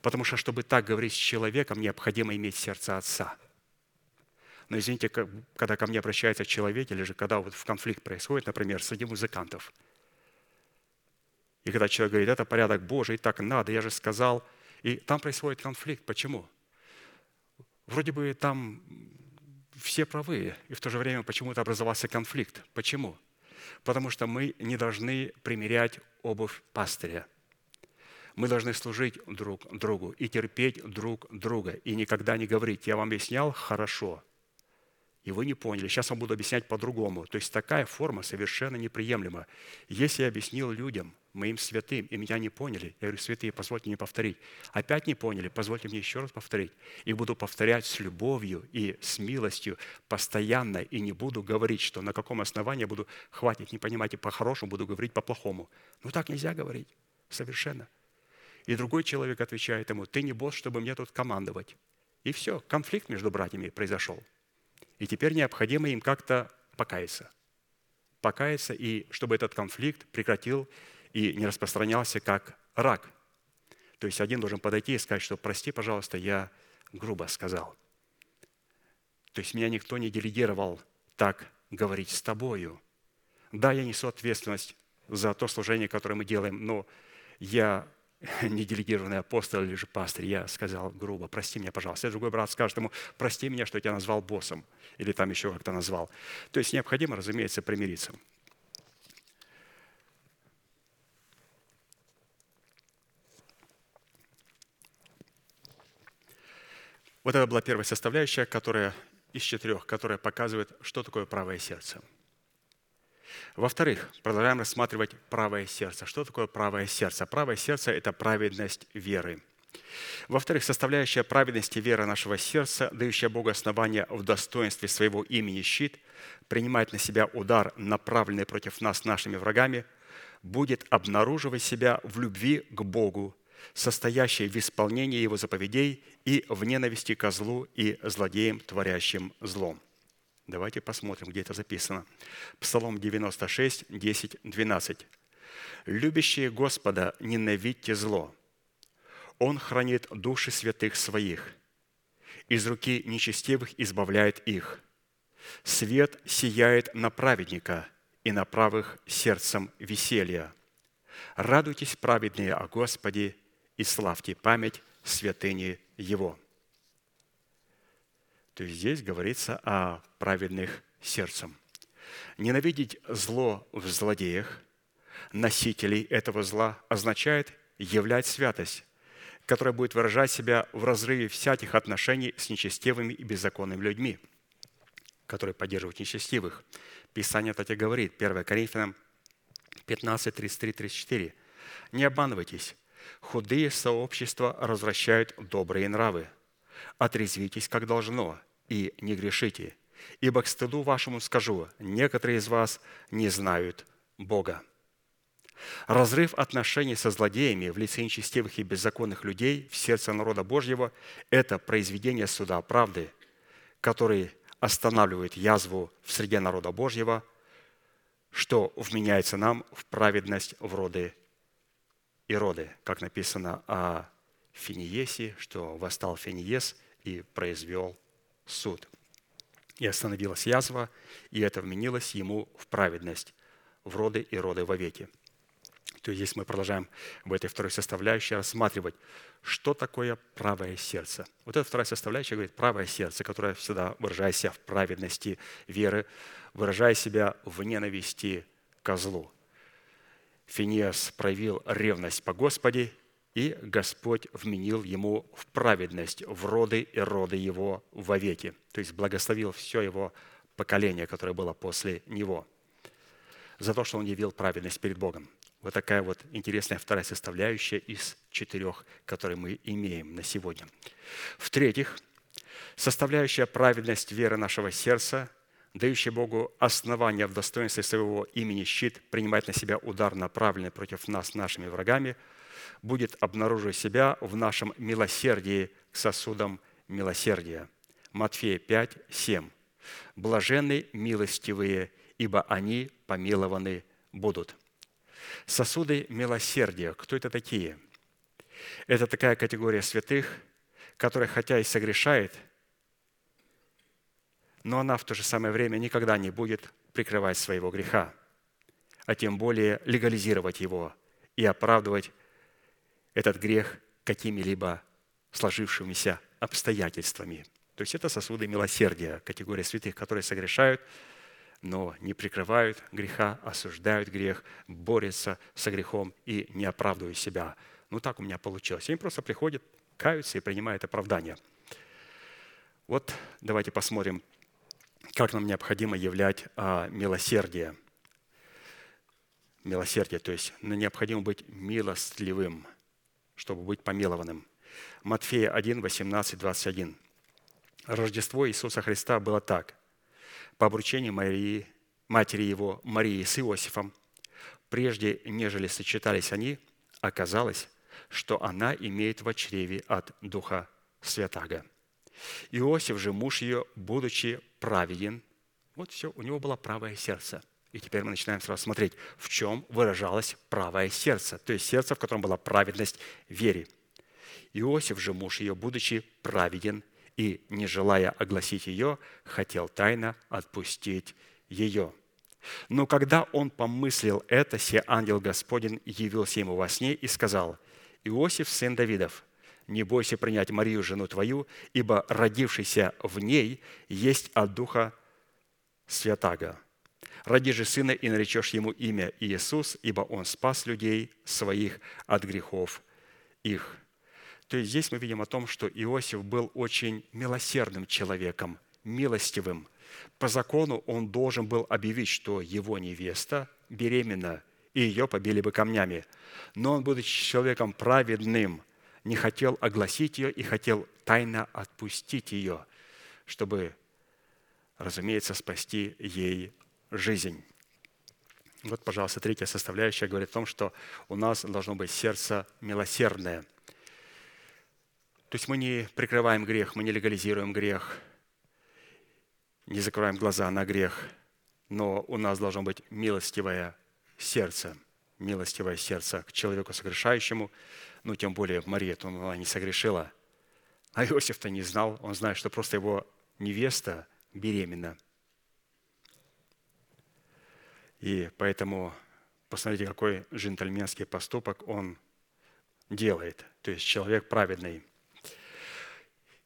Потому что, чтобы так говорить с человеком, необходимо иметь сердце Отца. Но извините, когда ко мне обращается человек, или же когда вот в конфликт происходит, например, среди музыкантов, и когда человек говорит, это порядок Божий, так надо, я же сказал, и там происходит конфликт. Почему? Вроде бы там все правы, и в то же время почему-то образовался конфликт. Почему? Потому что мы не должны примерять обувь пастыря. Мы должны служить друг другу и терпеть друг друга, и никогда не говорить, я вам объяснял хорошо, и вы не поняли. Сейчас вам буду объяснять по-другому. То есть такая форма совершенно неприемлема. Если я объяснил людям, моим святым, и меня не поняли, я говорю, святые, позвольте мне повторить. Опять не поняли, позвольте мне еще раз повторить. И буду повторять с любовью и с милостью постоянно, и не буду говорить, что на каком основании буду, хватит, не понимаете, по-хорошему буду говорить по-плохому. Ну так нельзя говорить, совершенно. И другой человек отвечает ему, ты не босс, чтобы мне тут командовать. И все, конфликт между братьями произошел. И теперь необходимо им как-то покаяться. Покаяться, и чтобы этот конфликт прекратил и не распространялся как рак. То есть один должен подойти и сказать, что прости, пожалуйста, я грубо сказал. То есть меня никто не делегировал так говорить с тобою. Да, я несу ответственность за то служение, которое мы делаем, но я не делегированный апостол или же пастырь, я сказал грубо, прости меня, пожалуйста. И другой брат скажет ему, прости меня, что я тебя назвал боссом, или там еще как-то назвал. То есть необходимо, разумеется, примириться. Вот это была первая составляющая, которая из четырех, которая показывает, что такое правое сердце – во-вторых, продолжаем рассматривать правое сердце. Что такое правое сердце? Правое сердце – это праведность веры. Во-вторых, составляющая праведности веры нашего сердца, дающая Богу основание в достоинстве своего имени щит, принимает на себя удар, направленный против нас нашими врагами, будет обнаруживать себя в любви к Богу, состоящей в исполнении Его заповедей и в ненависти ко злу и злодеям, творящим злом. Давайте посмотрим, где это записано. Псалом 96, 10, 12. «Любящие Господа, ненавидьте зло. Он хранит души святых своих. Из руки нечестивых избавляет их. Свет сияет на праведника, и на правых сердцем веселья. Радуйтесь, праведные, о Господе, и славьте память святыни Его». То есть здесь говорится о праведных сердцем. Ненавидеть зло в злодеях, носителей этого зла, означает являть святость, которая будет выражать себя в разрыве всяких отношений с нечестивыми и беззаконными людьми, которые поддерживают нечестивых. Писание, кстати, говорит, 1 Коринфянам 15, 33, 34. «Не обманывайтесь, худые сообщества развращают добрые нравы. Отрезвитесь, как должно, и не грешите. Ибо к стыду вашему скажу, некоторые из вас не знают Бога. Разрыв отношений со злодеями в лице нечестивых и беззаконных людей в сердце народа Божьего – это произведение суда правды, который останавливает язву в среде народа Божьего, что вменяется нам в праведность в роды и роды, как написано о Финиесе, что восстал Финиес и произвел суд. И остановилась язва, и это вменилось ему в праведность, в роды и роды вовеки. То есть здесь мы продолжаем в этой второй составляющей рассматривать, что такое правое сердце. Вот эта вторая составляющая говорит правое сердце, которое всегда выражает себя в праведности веры, выражая себя в ненависти ко злу. Финиас проявил ревность по Господе, и Господь вменил ему в праведность в роды и роды его вовеки. То есть благословил все его поколение, которое было после него, за то, что он явил праведность перед Богом. Вот такая вот интересная вторая составляющая из четырех, которые мы имеем на сегодня. В-третьих, составляющая праведность веры нашего сердца, дающая Богу основания в достоинстве своего имени щит, принимать на себя удар, направленный против нас нашими врагами, будет обнаруживать себя в нашем милосердии к сосудам милосердия. Матфея 5, 7. «Блаженны милостивые, ибо они помилованы будут». Сосуды милосердия. Кто это такие? Это такая категория святых, которая хотя и согрешает, но она в то же самое время никогда не будет прикрывать своего греха, а тем более легализировать его и оправдывать этот грех какими-либо сложившимися обстоятельствами. То есть это сосуды милосердия, категория святых, которые согрешают, но не прикрывают греха, осуждают грех, борются со грехом и не оправдывают себя. Ну так у меня получилось. Они просто приходят, каются и принимают оправдание. Вот давайте посмотрим, как нам необходимо являть а, милосердие. Милосердие, то есть необходимо быть милостливым, чтобы быть помилованным. Матфея 1, 18, 21. Рождество Иисуса Христа было так по обручению Марии, матери его Марии с Иосифом, прежде нежели сочетались они, оказалось, что она имеет в чреве от Духа Святаго. Иосиф же, муж ее, будучи праведен, вот все, у него было правое сердце. И теперь мы начинаем сразу смотреть, в чем выражалось правое сердце, то есть сердце, в котором была праведность вере. Иосиф же, муж ее, будучи праведен, и, не желая огласить ее, хотел тайно отпустить ее. Но когда он помыслил это, се ангел Господень явился ему во сне и сказал, «Иосиф, сын Давидов, не бойся принять Марию, жену твою, ибо родившийся в ней есть от Духа Святаго. Роди же сына и наречешь ему имя Иисус, ибо он спас людей своих от грехов их». То есть здесь мы видим о том, что Иосиф был очень милосердным человеком, милостивым. По закону он должен был объявить, что его невеста беременна, и ее побили бы камнями. Но он, будучи человеком праведным, не хотел огласить ее и хотел тайно отпустить ее, чтобы, разумеется, спасти ей жизнь. Вот, пожалуйста, третья составляющая говорит о том, что у нас должно быть сердце милосердное – то есть мы не прикрываем грех, мы не легализируем грех, не закрываем глаза на грех, но у нас должно быть милостивое сердце, милостивое сердце к человеку согрешающему, ну, тем более Мария, то она не согрешила. А Иосиф-то не знал, он знает, что просто его невеста беременна. И поэтому посмотрите, какой джентльменский поступок он делает. То есть человек праведный –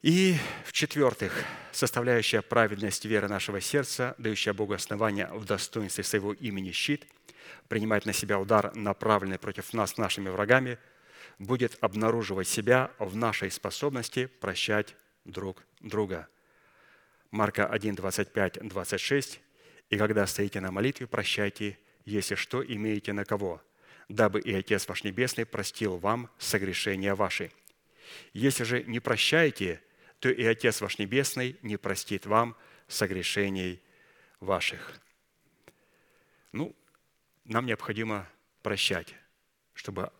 и в-четвертых, составляющая праведность веры нашего сердца, дающая Богу основания в достоинстве своего имени щит, принимать на себя удар, направленный против нас нашими врагами, будет обнаруживать себя в нашей способности прощать друг друга. Марка 1, 25, 26. «И когда стоите на молитве, прощайте, если что имеете на кого, дабы и Отец ваш Небесный простил вам согрешения ваши. Если же не прощаете, то и Отец ваш Небесный не простит вам согрешений ваших». Ну, нам необходимо прощать, чтобы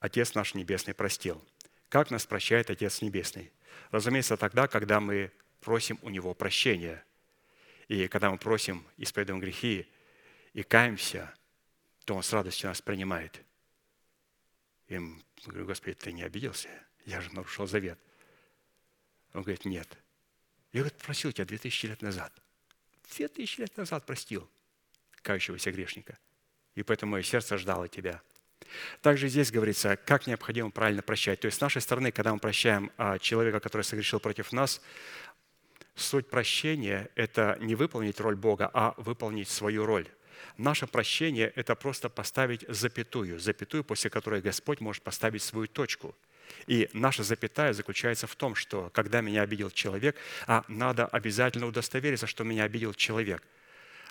Отец наш Небесный простил. Как нас прощает Отец Небесный? Разумеется, тогда, когда мы просим у Него прощения. И когда мы просим, исповедуем грехи и каемся, то Он с радостью нас принимает. И я говорю, Господи, ты не обиделся? Я же нарушил завет. Он говорит, нет. Я говорит, просил тебя две тысячи лет назад. Две тысячи лет назад простил кающегося грешника. И поэтому мое сердце ждало тебя. Также здесь говорится, как необходимо правильно прощать. То есть с нашей стороны, когда мы прощаем а, человека, который согрешил против нас, суть прощения – это не выполнить роль Бога, а выполнить свою роль. Наше прощение – это просто поставить запятую, запятую, после которой Господь может поставить свою точку – и наша запятая заключается в том, что когда меня обидел человек, а надо обязательно удостовериться, что меня обидел человек.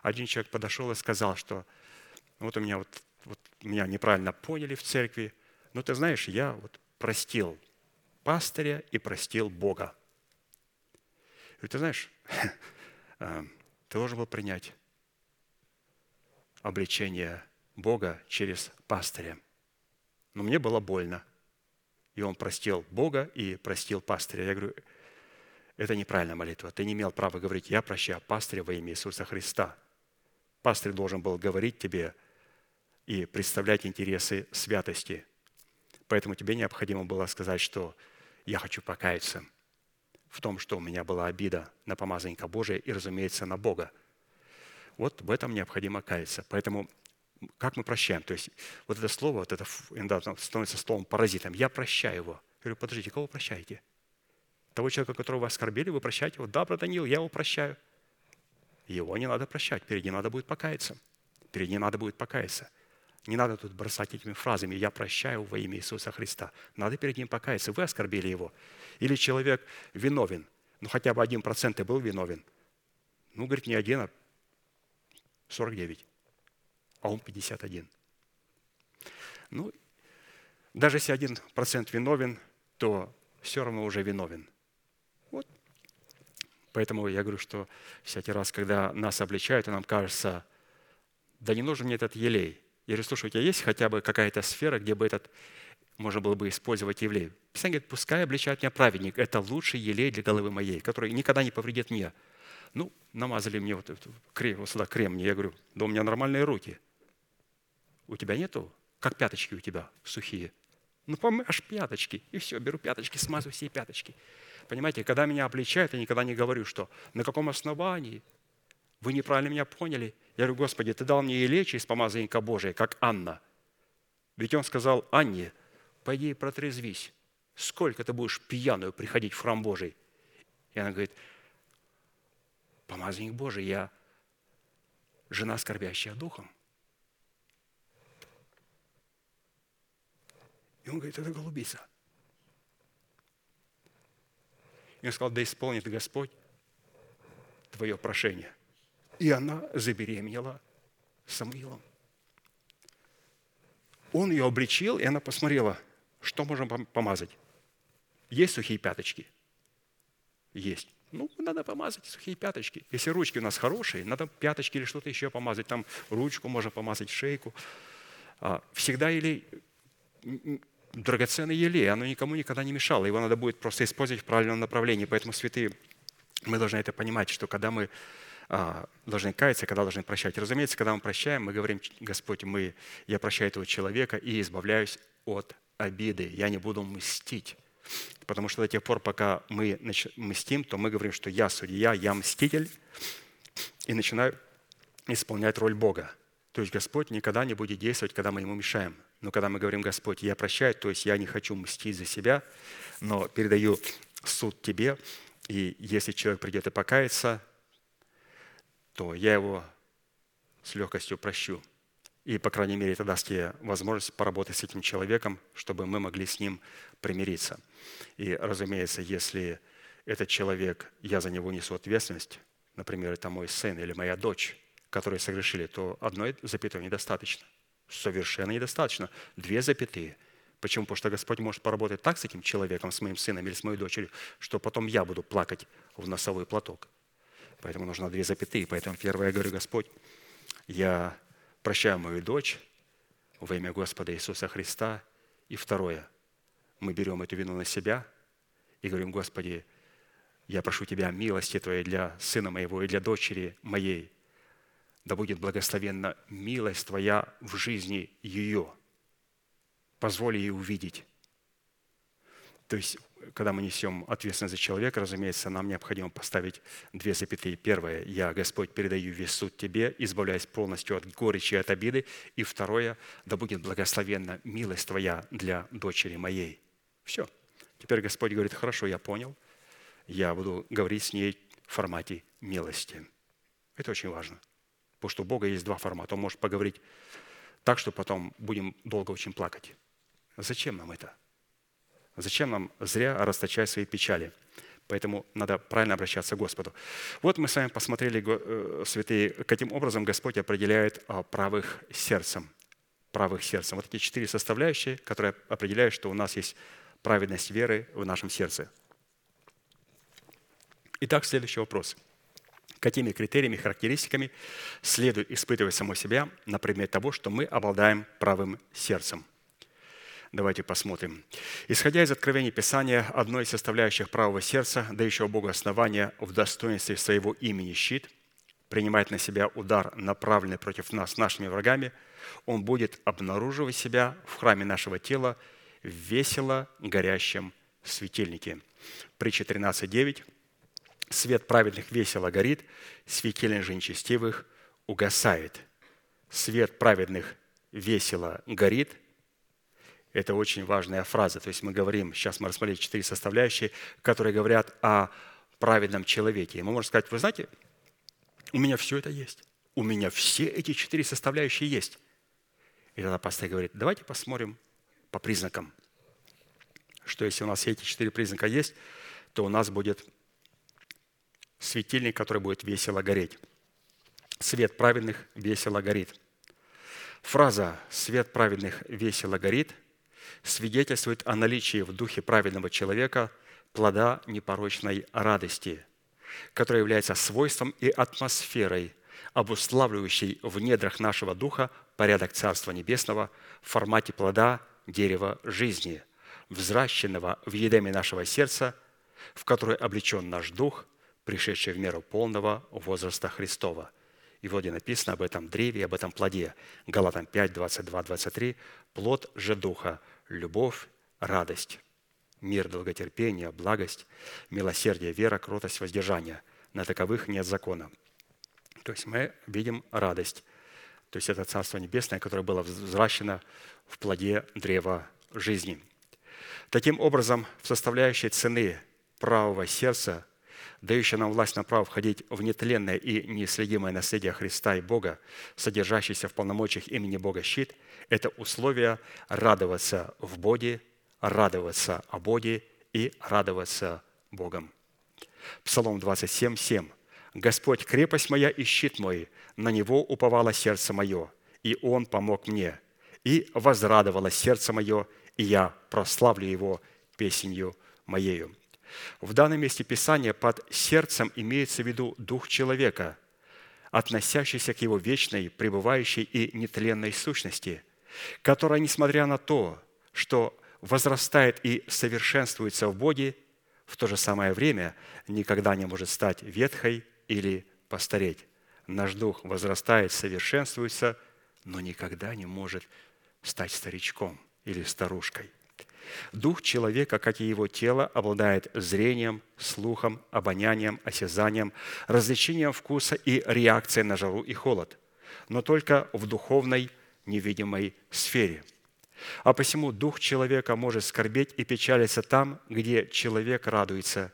Один человек подошел и сказал, что вот у меня вот, вот меня неправильно поняли в церкви, но ты знаешь, я вот простил пастыря и простил Бога. И ты знаешь, э, ты должен был принять обличение Бога через пастыря. Но мне было больно – и он простил Бога и простил пастыря. Я говорю, это неправильная молитва. Ты не имел права говорить, я прощаю пастыря во имя Иисуса Христа. Пастырь должен был говорить тебе и представлять интересы святости. Поэтому тебе необходимо было сказать, что я хочу покаяться в том, что у меня была обида на помазанника Божия и, разумеется, на Бога. Вот в этом необходимо каяться. Поэтому как мы прощаем? То есть вот это слово, вот это иногда становится словом паразитом. Я прощаю его. Я говорю, подождите, кого прощаете? Того человека, которого вы оскорбили, вы прощаете его? Да, брат Даниил, я его прощаю. Его не надо прощать, перед ним надо будет покаяться. Перед ним надо будет покаяться. Не надо тут бросать этими фразами «я прощаю во имя Иисуса Христа». Надо перед ним покаяться. Вы оскорбили его. Или человек виновен. Ну, хотя бы один процент и был виновен. Ну, говорит, не один, а 49 а он 51. Ну, даже если один процент виновен, то все равно уже виновен. Вот. Поэтому я говорю, что всякий раз, когда нас обличают, и нам кажется, да не нужен мне этот елей. Я говорю, слушай, у тебя есть хотя бы какая-то сфера, где бы этот можно было бы использовать елей? Писание говорит, пускай обличает меня праведник. Это лучший елей для головы моей, который никогда не повредит мне. Ну, намазали мне вот, крем, вот сюда крем. Я говорю, да у меня нормальные руки. У тебя нету? Как пяточки у тебя сухие? Ну, помашь пяточки, и все, беру пяточки, смазываю все пяточки. Понимаете, когда меня обличают, я никогда не говорю, что на каком основании вы неправильно меня поняли. Я говорю, Господи, Ты дал мне и лечь из помазанника Божия, как Анна. Ведь Он сказал Анне, пойди протрезвись. Сколько ты будешь пьяную приходить в храм Божий? И она говорит, помазанник Божий, я жена, скорбящая духом. И он говорит, это голубица. И он сказал, да исполнит Господь твое прошение. И она забеременела Самуилом. Он ее обличил, и она посмотрела, что можем помазать. Есть сухие пяточки? Есть. Ну, надо помазать сухие пяточки. Если ручки у нас хорошие, надо пяточки или что-то еще помазать. Там ручку можно помазать, шейку. А, всегда или драгоценный елей, оно никому никогда не мешало. Его надо будет просто использовать в правильном направлении. Поэтому, святые, мы должны это понимать, что когда мы должны каяться, когда должны прощать. Разумеется, когда мы прощаем, мы говорим, Господь, мы, я прощаю этого человека и избавляюсь от обиды. Я не буду мстить. Потому что до тех пор, пока мы мстим, то мы говорим, что я судья, я мститель, и начинаю исполнять роль Бога. То есть Господь никогда не будет действовать, когда мы Ему мешаем. Но когда мы говорим, Господь, я прощаю, то есть я не хочу мстить за себя, но передаю суд Тебе, и если человек придет и покается, то я его с легкостью прощу. И, по крайней мере, это даст тебе возможность поработать с этим человеком, чтобы мы могли с ним примириться. И, разумеется, если этот человек, я за него несу ответственность, например, это мой сын или моя дочь, которые согрешили, то одной запятой недостаточно совершенно недостаточно. Две запятые. Почему? Потому что Господь может поработать так с этим человеком, с моим сыном или с моей дочерью, что потом я буду плакать в носовой платок. Поэтому нужно две запятые. Поэтому первое я говорю, Господь, я прощаю мою дочь, во имя Господа Иисуса Христа. И второе, мы берем эту вину на себя и говорим, Господи, я прошу Тебя милости Твоей для сына моего и для дочери моей. Да будет благословенна милость Твоя в жизни ее. Позволь ей увидеть. То есть когда мы несем ответственность за человека, разумеется, нам необходимо поставить две запятые. Первое, я, Господь, передаю весь суд Тебе, избавляясь полностью от горечи и от обиды. И второе, да будет благословенна милость Твоя для дочери моей. Все. Теперь Господь говорит, хорошо, я понял, я буду говорить с ней в формате милости. Это очень важно. Потому что у Бога есть два формата. Он может поговорить так, что потом будем долго очень плакать. Зачем нам это? Зачем нам зря расточать свои печали? Поэтому надо правильно обращаться к Господу. Вот мы с вами посмотрели, э, святые, каким образом Господь определяет а, правых сердцем. Правых сердцем. Вот эти четыре составляющие, которые определяют, что у нас есть праведность веры в нашем сердце. Итак, следующий вопрос. Какими критериями, характеристиками следует испытывать само себя на предмет того, что мы обладаем правым сердцем – Давайте посмотрим. Исходя из откровений Писания, одной из составляющих правого сердца, дающего Богу основания в достоинстве своего имени щит, принимает на себя удар, направленный против нас нашими врагами, он будет обнаруживать себя в храме нашего тела в весело горящем светильнике. Притча 13.9. «Свет праведных весело горит, светильник же нечестивых угасает». Свет праведных весело горит – это очень важная фраза. То есть мы говорим, сейчас мы рассмотрели четыре составляющие, которые говорят о праведном человеке. И мы можем сказать, вы знаете, у меня все это есть. У меня все эти четыре составляющие есть. И тогда пастор говорит, давайте посмотрим по признакам. Что если у нас все эти четыре признака есть, то у нас будет светильник, который будет весело гореть. Свет праведных весело горит. Фраза «свет праведных весело горит» – свидетельствует о наличии в духе праведного человека плода непорочной радости, которая является свойством и атмосферой, обуславливающей в недрах нашего духа порядок Царства Небесного в формате плода дерева жизни, взращенного в едеме нашего сердца, в которое облечен наш дух, пришедший в меру полного возраста Христова. И вот и написано об этом древе, об этом плоде. Галатам 5, 22, 23. «Плод же Духа, любовь, радость, мир, долготерпение, благость, милосердие, вера, кротость, воздержание. На таковых нет закона. То есть мы видим радость. То есть это Царство Небесное, которое было взращено в плоде древа жизни. Таким образом, в составляющей цены правого сердца, дающей нам власть на право входить в нетленное и неследимое наследие Христа и Бога, содержащийся в полномочиях имени Бога щит – это условие радоваться в Боге, радоваться о Боге и радоваться Богом. Псалом 27, 7. «Господь, крепость моя и щит мой, на Него уповало сердце мое, и Он помог мне, и возрадовало сердце мое, и я прославлю Его песенью моею». В данном месте Писания под сердцем имеется в виду дух человека, относящийся к его вечной, пребывающей и нетленной сущности, которая, несмотря на то, что возрастает и совершенствуется в Боге, в то же самое время никогда не может стать ветхой или постареть. Наш дух возрастает, совершенствуется, но никогда не может стать старичком или старушкой. Дух человека, как и его тело, обладает зрением, слухом, обонянием, осязанием, развлечением вкуса и реакцией на жару и холод, но только в духовной невидимой сфере. А посему дух человека может скорбеть и печалиться там, где человек радуется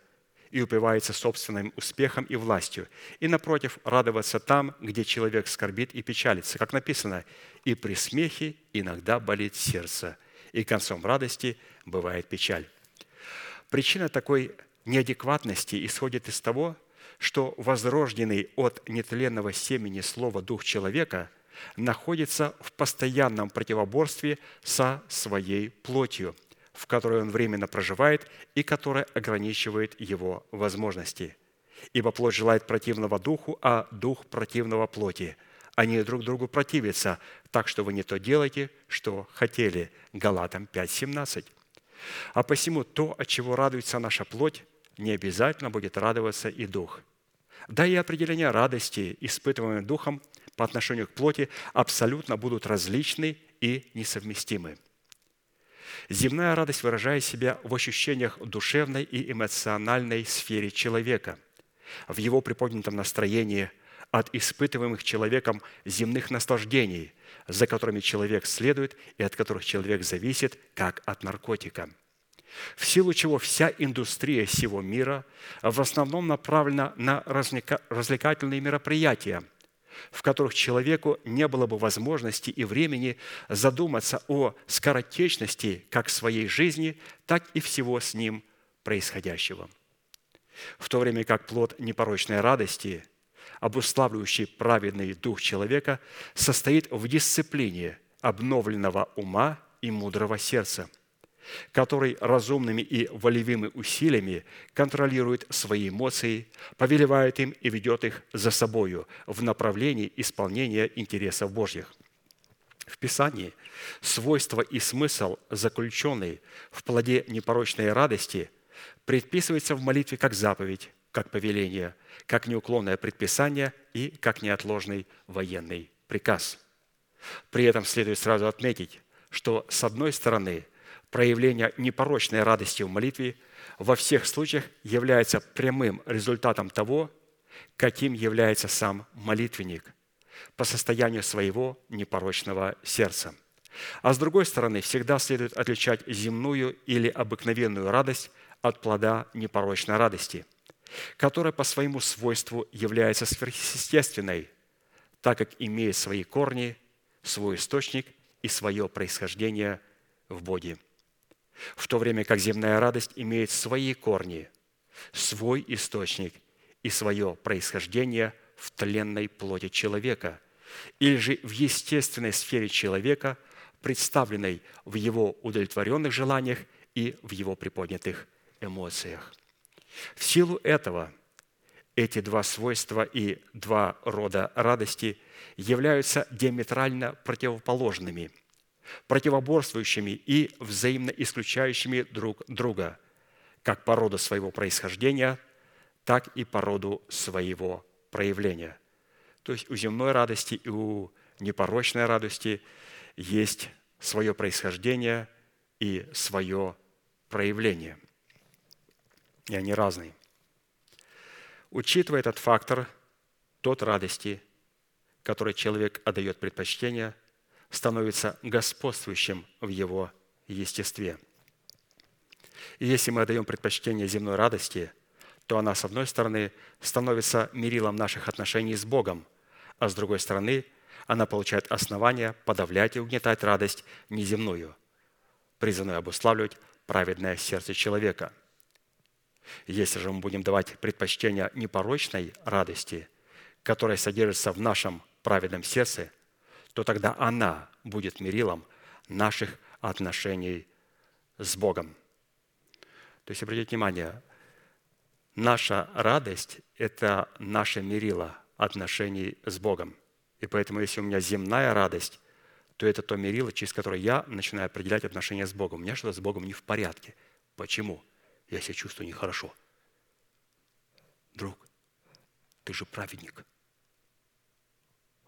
и упивается собственным успехом и властью, и, напротив, радоваться там, где человек скорбит и печалится, как написано, «И при смехе иногда болит сердце, и концом радости бывает печаль». Причина такой неадекватности исходит из того, что возрожденный от нетленного семени слова дух человека – находится в постоянном противоборстве со своей плотью, в которой он временно проживает и которая ограничивает его возможности. Ибо плоть желает противного духу, а дух противного плоти. Они друг другу противятся, так что вы не то делаете, что хотели. Галатам 5.17. А посему то, от чего радуется наша плоть, не обязательно будет радоваться и дух. Да и определения радости, испытываемые духом по отношению к плоти, абсолютно будут различны и несовместимы. Земная радость выражает себя в ощущениях душевной и эмоциональной сфере человека, в его приподнятом настроении от испытываемых человеком земных наслаждений, за которыми человек следует и от которых человек зависит, как от наркотика – в силу чего вся индустрия всего мира в основном направлена на развлекательные мероприятия, в которых человеку не было бы возможности и времени задуматься о скоротечности как своей жизни, так и всего с ним происходящего. В то время как плод непорочной радости, обуславливающий праведный дух человека, состоит в дисциплине обновленного ума и мудрого сердца – который разумными и волевыми усилиями контролирует свои эмоции, повелевает им и ведет их за собою в направлении исполнения интересов Божьих. В Писании свойства и смысл, заключенный в плоде непорочной радости, предписывается в молитве как заповедь, как повеление, как неуклонное предписание и как неотложный военный приказ. При этом следует сразу отметить, что с одной стороны – проявление непорочной радости в молитве во всех случаях является прямым результатом того, каким является сам молитвенник по состоянию своего непорочного сердца. А с другой стороны, всегда следует отличать земную или обыкновенную радость от плода непорочной радости, которая по своему свойству является сверхъестественной, так как имеет свои корни, свой источник и свое происхождение в Боге в то время как земная радость имеет свои корни, свой источник и свое происхождение в тленной плоти человека, или же в естественной сфере человека, представленной в его удовлетворенных желаниях и в его приподнятых эмоциях. В силу этого эти два свойства и два рода радости являются диаметрально противоположными – противоборствующими и взаимно исключающими друг друга, как по роду своего происхождения, так и по роду своего проявления. То есть у земной радости и у непорочной радости есть свое происхождение и свое проявление. И они разные. Учитывая этот фактор, тот радости, который человек отдает предпочтение – становится господствующим в его естестве. И если мы отдаем предпочтение земной радости, то она, с одной стороны, становится мерилом наших отношений с Богом, а с другой стороны, она получает основание подавлять и угнетать радость неземную, призванную обуславливать праведное сердце человека. Если же мы будем давать предпочтение непорочной радости, которая содержится в нашем праведном сердце – то тогда она будет мерилом наших отношений с Богом. То есть, обратите внимание, наша радость – это наше мерило отношений с Богом. И поэтому, если у меня земная радость, то это то мерило, через которое я начинаю определять отношения с Богом. У меня что-то с Богом не в порядке. Почему? Я себя чувствую нехорошо. Друг, ты же праведник –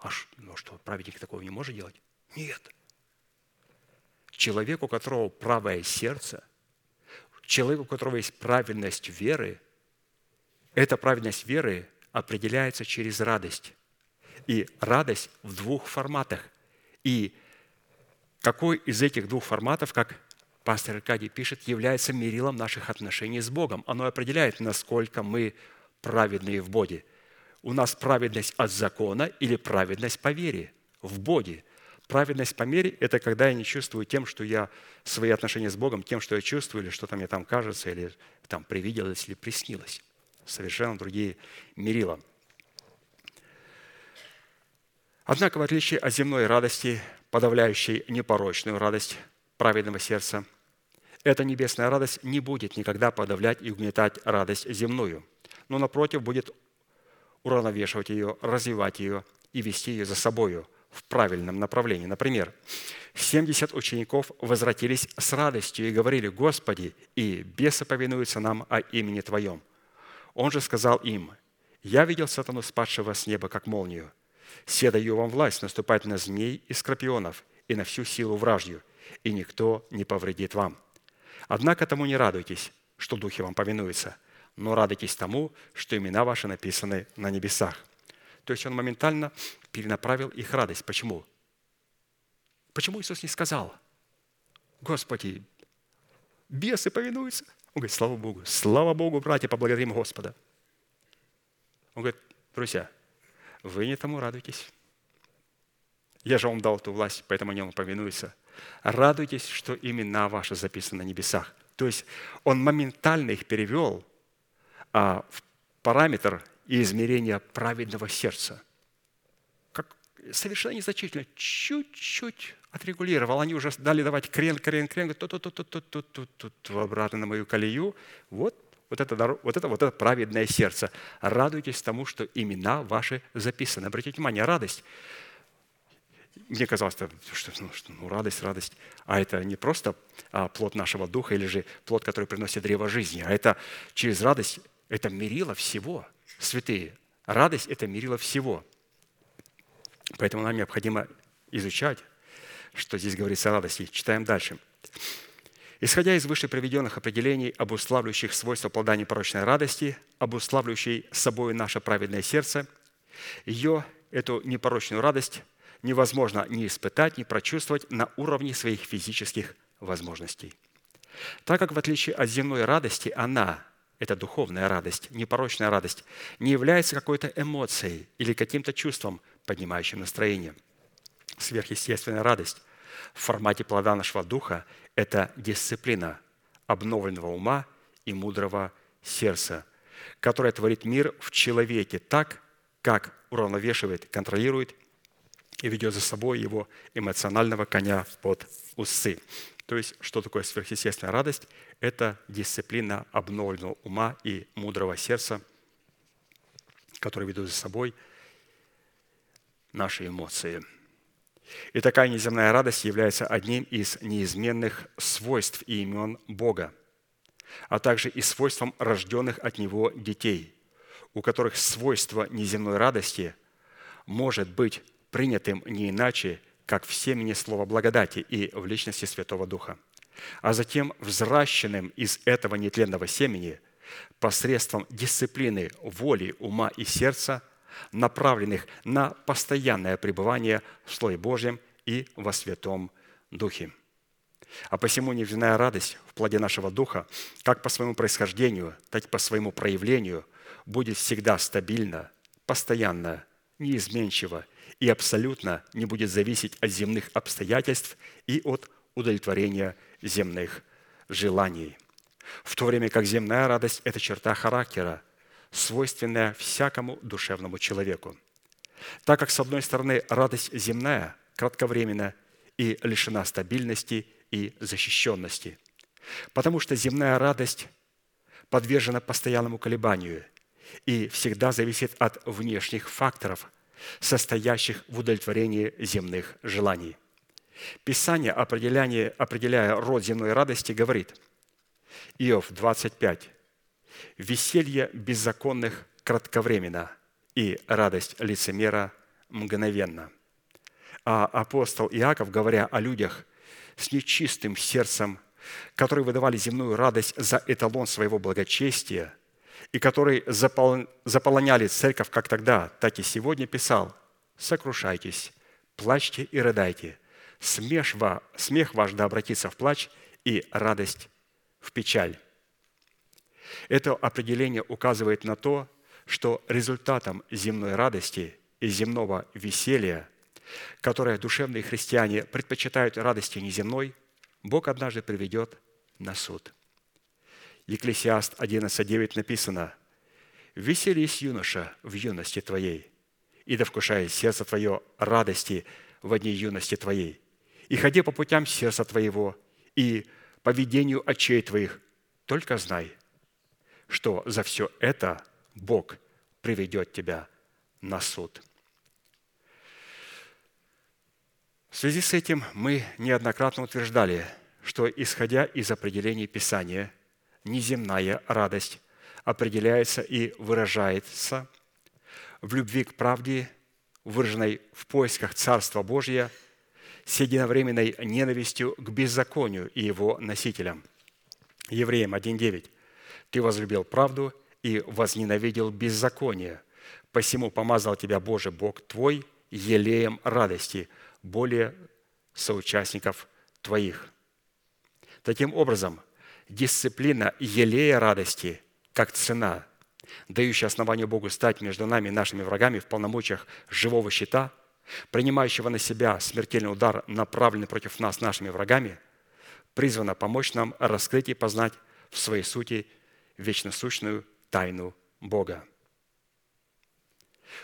а ну что, праведник такого не может делать? Нет. Человек, у которого правое сердце, человек, у которого есть правильность веры, эта правильность веры определяется через радость. И радость в двух форматах. И какой из этих двух форматов, как пастор Аркадий пишет, является мерилом наших отношений с Богом. Оно определяет, насколько мы праведные в Боге – у нас праведность от закона или праведность по вере в Боге. Праведность по мере – это когда я не чувствую тем, что я свои отношения с Богом, тем, что я чувствую, или что-то мне там кажется, или там привиделось, или приснилось. Совершенно другие мерила. Однако, в отличие от земной радости, подавляющей непорочную радость праведного сердца, эта небесная радость не будет никогда подавлять и угнетать радость земную, но, напротив, будет уравновешивать ее, развивать ее и вести ее за собою в правильном направлении. Например, 70 учеников возвратились с радостью и говорили, «Господи, и бесы повинуются нам о имени Твоем». Он же сказал им, «Я видел сатану, спадшего с неба, как молнию. Се даю вам власть наступать на змей и скорпионов и на всю силу вражью, и никто не повредит вам. Однако тому не радуйтесь, что духи вам повинуются, но радуйтесь тому, что имена ваши написаны на небесах». То есть он моментально перенаправил их радость. Почему? Почему Иисус не сказал, Господи, бесы повинуются? Он говорит, слава Богу, слава Богу, братья, поблагодарим Господа. Он говорит, друзья, вы не тому радуйтесь. Я же вам дал эту власть, поэтому они вам повинуются. Радуйтесь, что имена ваши записаны на небесах. То есть он моментально их перевел а, в параметр и измерения праведного сердца. Как совершенно незначительно, чуть-чуть отрегулировал. Они уже дали давать крен, крен, крен, тут, тут, тут, тут, тут, тут, тут, обратно на мою колею. Вот, вот это, вот это, вот это праведное сердце. Радуйтесь тому, что имена ваши записаны. Обратите внимание, радость мне казалось, что, ну, что ну, радость, радость. А это не просто а, плод нашего духа или же плод, который приносит древо жизни, а это через радость, это мерило всего, святые. Радость – это мерило всего. Поэтому нам необходимо изучать, что здесь говорится о радости. Читаем дальше. Исходя из выше приведенных определений, обуславливающих свойства плода непорочной радости, обуславливающей собой наше праведное сердце, ее, эту непорочную радость, невозможно ни испытать, ни прочувствовать на уровне своих физических возможностей. Так как в отличие от земной радости, она, эта духовная радость, непорочная радость, не является какой-то эмоцией или каким-то чувством, поднимающим настроение. Сверхъестественная радость в формате плода нашего духа – это дисциплина обновленного ума и мудрого сердца, которая творит мир в человеке так, как уравновешивает, контролирует и ведет за собой его эмоционального коня под усы. То есть, что такое сверхъестественная радость? Это дисциплина обновленного ума и мудрого сердца, которые ведут за собой наши эмоции. И такая неземная радость является одним из неизменных свойств и имен Бога, а также и свойством рожденных от Него детей, у которых свойство неземной радости может быть принятым не иначе, как в семени слова благодати и в личности Святого Духа, а затем взращенным из этого нетленного семени посредством дисциплины воли, ума и сердца, направленных на постоянное пребывание в Слове Божьем и во Святом Духе. А посему невинная радость в плоде нашего Духа, как по своему происхождению, так и по своему проявлению, будет всегда стабильно, постоянно, неизменчиво и абсолютно не будет зависеть от земных обстоятельств и от удовлетворения земных желаний. В то время как земная радость – это черта характера, свойственная всякому душевному человеку. Так как, с одной стороны, радость земная, кратковременна и лишена стабильности и защищенности, потому что земная радость подвержена постоянному колебанию и всегда зависит от внешних факторов, состоящих в удовлетворении земных желаний. Писание, определяя, род земной радости, говорит, Иов 25, «Веселье беззаконных кратковременно, и радость лицемера мгновенно». А апостол Иаков, говоря о людях с нечистым сердцем, которые выдавали земную радость за эталон своего благочестия – и которые заполоняли церковь как тогда, так и сегодня, писал «Сокрушайтесь, плачьте и рыдайте, смех, смех ваш да обратится в плач и радость в печаль». Это определение указывает на то, что результатом земной радости и земного веселья, которое душевные христиане предпочитают радости неземной, Бог однажды приведет на суд – Екклесиаст 11.9 написано, «Веселись, юноша, в юности твоей, и да вкушает сердце твое радости в дни юности твоей, и ходи по путям сердца твоего, и по видению очей твоих, только знай, что за все это Бог приведет тебя на суд». В связи с этим мы неоднократно утверждали, что, исходя из определений Писания, неземная радость определяется и выражается в любви к правде, выраженной в поисках Царства Божия, с единовременной ненавистью к беззаконию и его носителям. Евреям 1.9. «Ты возлюбил правду и возненавидел беззаконие, посему помазал тебя Божий Бог твой елеем радости, более соучастников твоих». Таким образом, дисциплина елея радости как цена, дающая основание Богу стать между нами и нашими врагами в полномочиях живого щита, принимающего на себя смертельный удар, направленный против нас нашими врагами, призвана помочь нам раскрыть и познать в своей сути вечно сущную тайну Бога.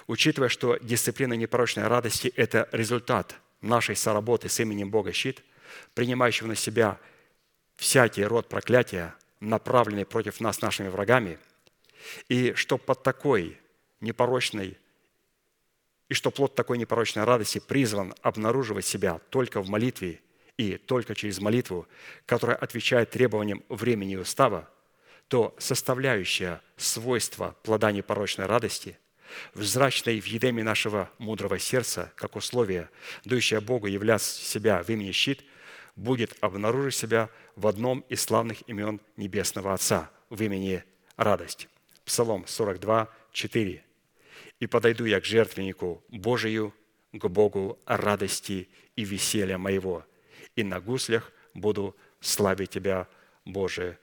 Учитывая, что дисциплина непорочной радости – это результат нашей соработы с именем Бога щит, принимающего на себя всякий род проклятия, направленные против нас нашими врагами, и что под такой непорочной и что плод такой непорочной радости призван обнаруживать себя только в молитве и только через молитву, которая отвечает требованиям времени и устава, то составляющая свойства плода непорочной радости, взрачной в едеме нашего мудрого сердца, как условие, дающее Богу являть себя в имени щит, будет обнаружить себя в одном из славных имен Небесного Отца в имени радость. Псалом 42, 4. «И подойду я к жертвеннику Божию, к Богу радости и веселья моего, и на гуслях буду славить Тебя, Боже,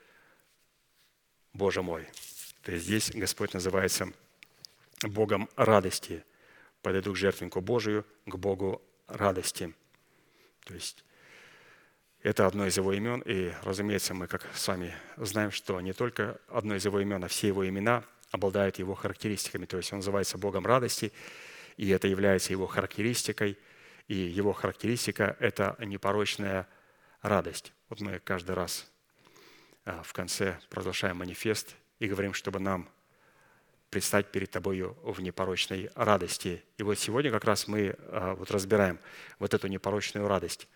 Боже мой». То есть здесь Господь называется Богом радости. Подойду к жертвеннику Божию, к Богу радости. То есть это одно из его имен, и, разумеется, мы, как с вами знаем, что не только одно из его имен, а все его имена обладают его характеристиками. То есть он называется Богом радости, и это является его характеристикой, и его характеристика – это непорочная радость. Вот мы каждый раз а, в конце провозглашаем манифест и говорим, чтобы нам предстать перед Тобою в непорочной радости. И вот сегодня как раз мы а, вот разбираем вот эту непорочную радость.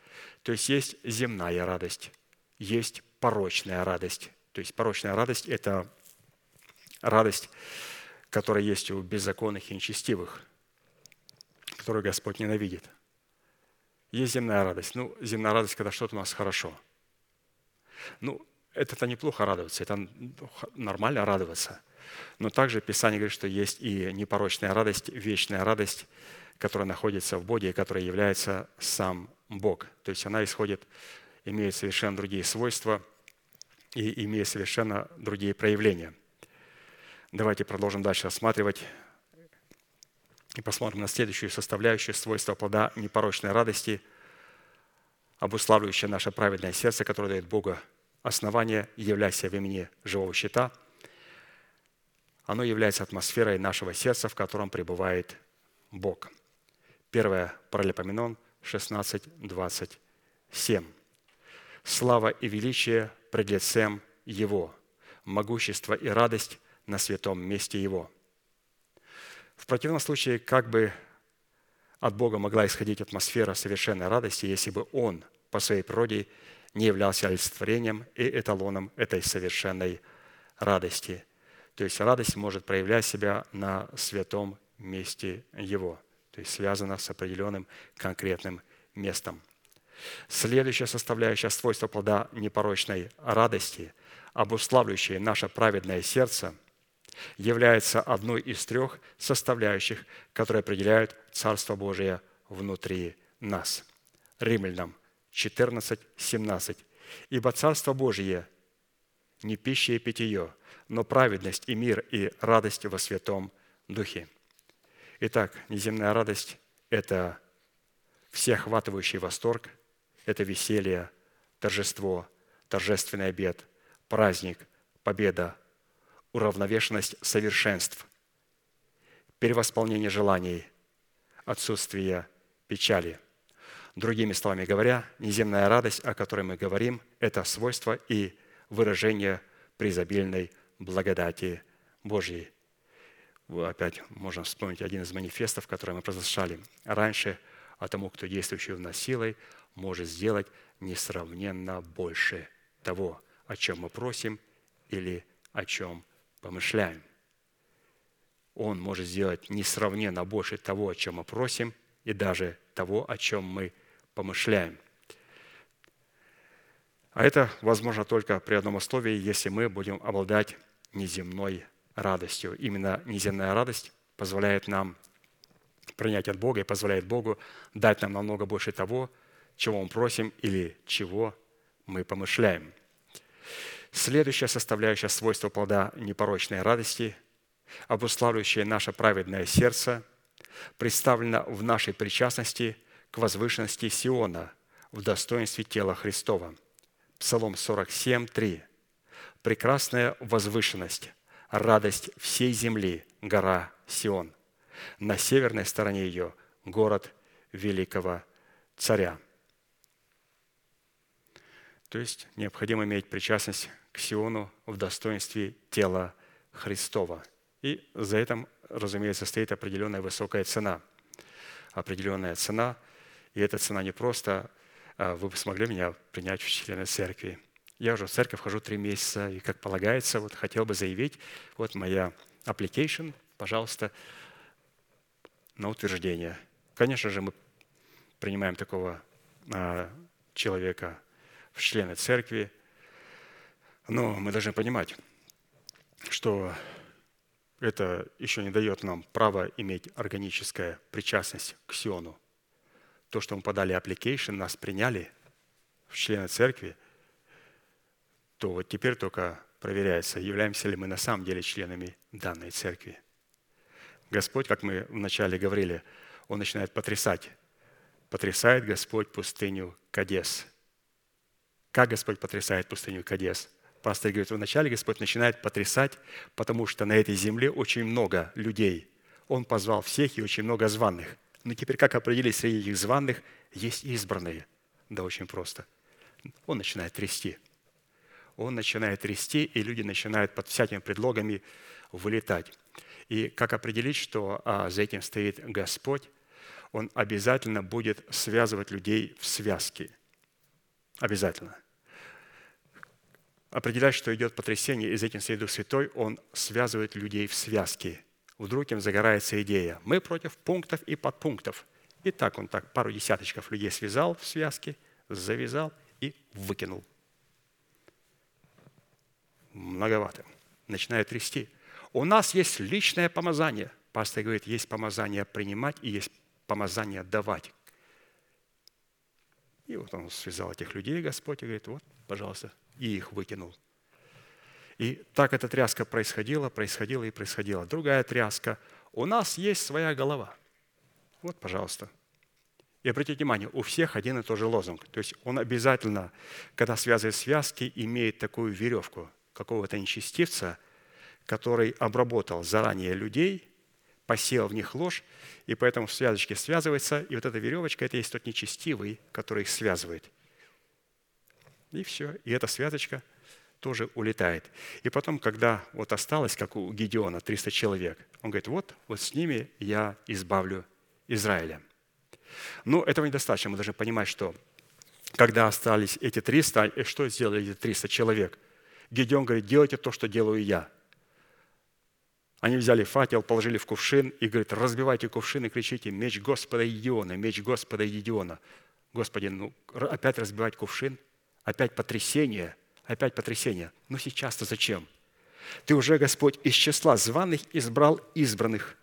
То есть есть земная радость, есть порочная радость. То есть порочная радость – это радость, которая есть у беззаконных и нечестивых, которую Господь ненавидит. Есть земная радость. Ну, земная радость, когда что-то у нас хорошо. Ну, это-то неплохо радоваться, это нормально радоваться. Но также Писание говорит, что есть и непорочная радость, вечная радость, которая находится в Боге и которая является сам Бог. То есть она исходит, имеет совершенно другие свойства и имеет совершенно другие проявления. Давайте продолжим дальше рассматривать и посмотрим на следующую составляющую свойства плода непорочной радости, обуславливающее наше праведное сердце, которое дает Богу основание, являясь в имени живого щита. Оно является атмосферой нашего сердца, в котором пребывает Бог. Первое, Паралипоменон 16.27. Слава и величие пред лицем Его, могущество и радость на святом месте Его. В противном случае, как бы от Бога могла исходить атмосфера совершенной радости, если бы Он по своей природе не являлся олицетворением и эталоном этой совершенной радости. То есть радость может проявлять себя на святом месте Его – то есть связано с определенным конкретным местом. Следующая составляющая свойства плода непорочной радости, обуславливающая наше праведное сердце, является одной из трех составляющих, которые определяют Царство Божие внутри нас. Римлянам 14, 17. «Ибо Царство Божие не пища и питье, но праведность и мир и радость во Святом Духе». Итак, неземная радость – это всеохватывающий восторг, это веселье, торжество, торжественный обед, праздник, победа, уравновешенность совершенств, перевосполнение желаний, отсутствие печали. Другими словами говоря, неземная радость, о которой мы говорим, это свойство и выражение преизобильной благодати Божьей опять можем вспомнить один из манифестов, который мы произношали раньше, а тому, кто действующий в нас силой, может сделать несравненно больше того, о чем мы просим или о чем помышляем. Он может сделать несравненно больше того, о чем мы просим, и даже того, о чем мы помышляем. А это возможно только при одном условии, если мы будем обладать неземной радостью. Именно неземная радость позволяет нам принять от Бога и позволяет Богу дать нам намного больше того, чего мы просим или чего мы помышляем. Следующая составляющая свойства плода непорочной радости, обуславливающая наше праведное сердце, представлена в нашей причастности к возвышенности Сиона в достоинстве тела Христова. Псалом 47, 3. «Прекрасная возвышенность, радость всей земли, гора Сион. На северной стороне ее город великого царя». То есть необходимо иметь причастность к Сиону в достоинстве тела Христова. И за этим, разумеется, стоит определенная высокая цена. Определенная цена, и эта цена не просто а, вы смогли меня принять в члены церкви. Я уже в церковь хожу три месяца, и, как полагается, вот хотел бы заявить, вот моя application, пожалуйста, на утверждение. Конечно же, мы принимаем такого а, человека в члены церкви. Но мы должны понимать, что это еще не дает нам права иметь органическая причастность к Сиону. То, что мы подали application, нас приняли в члены церкви, то вот теперь только проверяется, являемся ли мы на самом деле членами данной церкви. Господь, как мы вначале говорили, Он начинает потрясать. Потрясает Господь пустыню Кадес – как Господь потрясает пустыню Кадес? Пастор говорит, вначале Господь начинает потрясать, потому что на этой земле очень много людей. Он позвал всех и очень много званных. Но теперь как определить среди этих званных есть избранные? Да очень просто. Он начинает трясти. Он начинает трясти, и люди начинают под всякими предлогами вылетать. И как определить, что а, за этим стоит Господь? Он обязательно будет связывать людей в связки. Обязательно определяет, что идет потрясение, и за этим стоит Дух Святой, он связывает людей в связки. Вдруг им загорается идея. Мы против пунктов и подпунктов. И так он так пару десяточков людей связал в связке, завязал и выкинул. Многовато. Начинает трясти. У нас есть личное помазание. Пастор говорит, есть помазание принимать и есть помазание давать. И вот он связал этих людей, Господь, и говорит, вот, пожалуйста, и их выкинул. И так эта тряска происходила, происходила и происходила. Другая тряска. У нас есть своя голова. Вот, пожалуйста. И обратите внимание, у всех один и тот же лозунг. То есть он обязательно, когда связывает связки, имеет такую веревку какого-то нечестивца, который обработал заранее людей, посеял в них ложь, и поэтому в связочке связывается, и вот эта веревочка – это есть тот нечестивый, который их связывает – и все. И эта связочка тоже улетает. И потом, когда вот осталось, как у Гедеона, 300 человек, он говорит, вот, вот с ними я избавлю Израиля. Но этого недостаточно. Мы должны понимать, что когда остались эти 300, и что сделали эти 300 человек? Гедеон говорит, делайте то, что делаю я. Они взяли факел, положили в кувшин и говорит, разбивайте кувшин и кричите, меч Господа Гедеона, меч Господа Гедеона. Господи, ну опять разбивать кувшин – Опять потрясение, опять потрясение. Но сейчас-то зачем? Ты уже, Господь, из числа званых избрал избранных.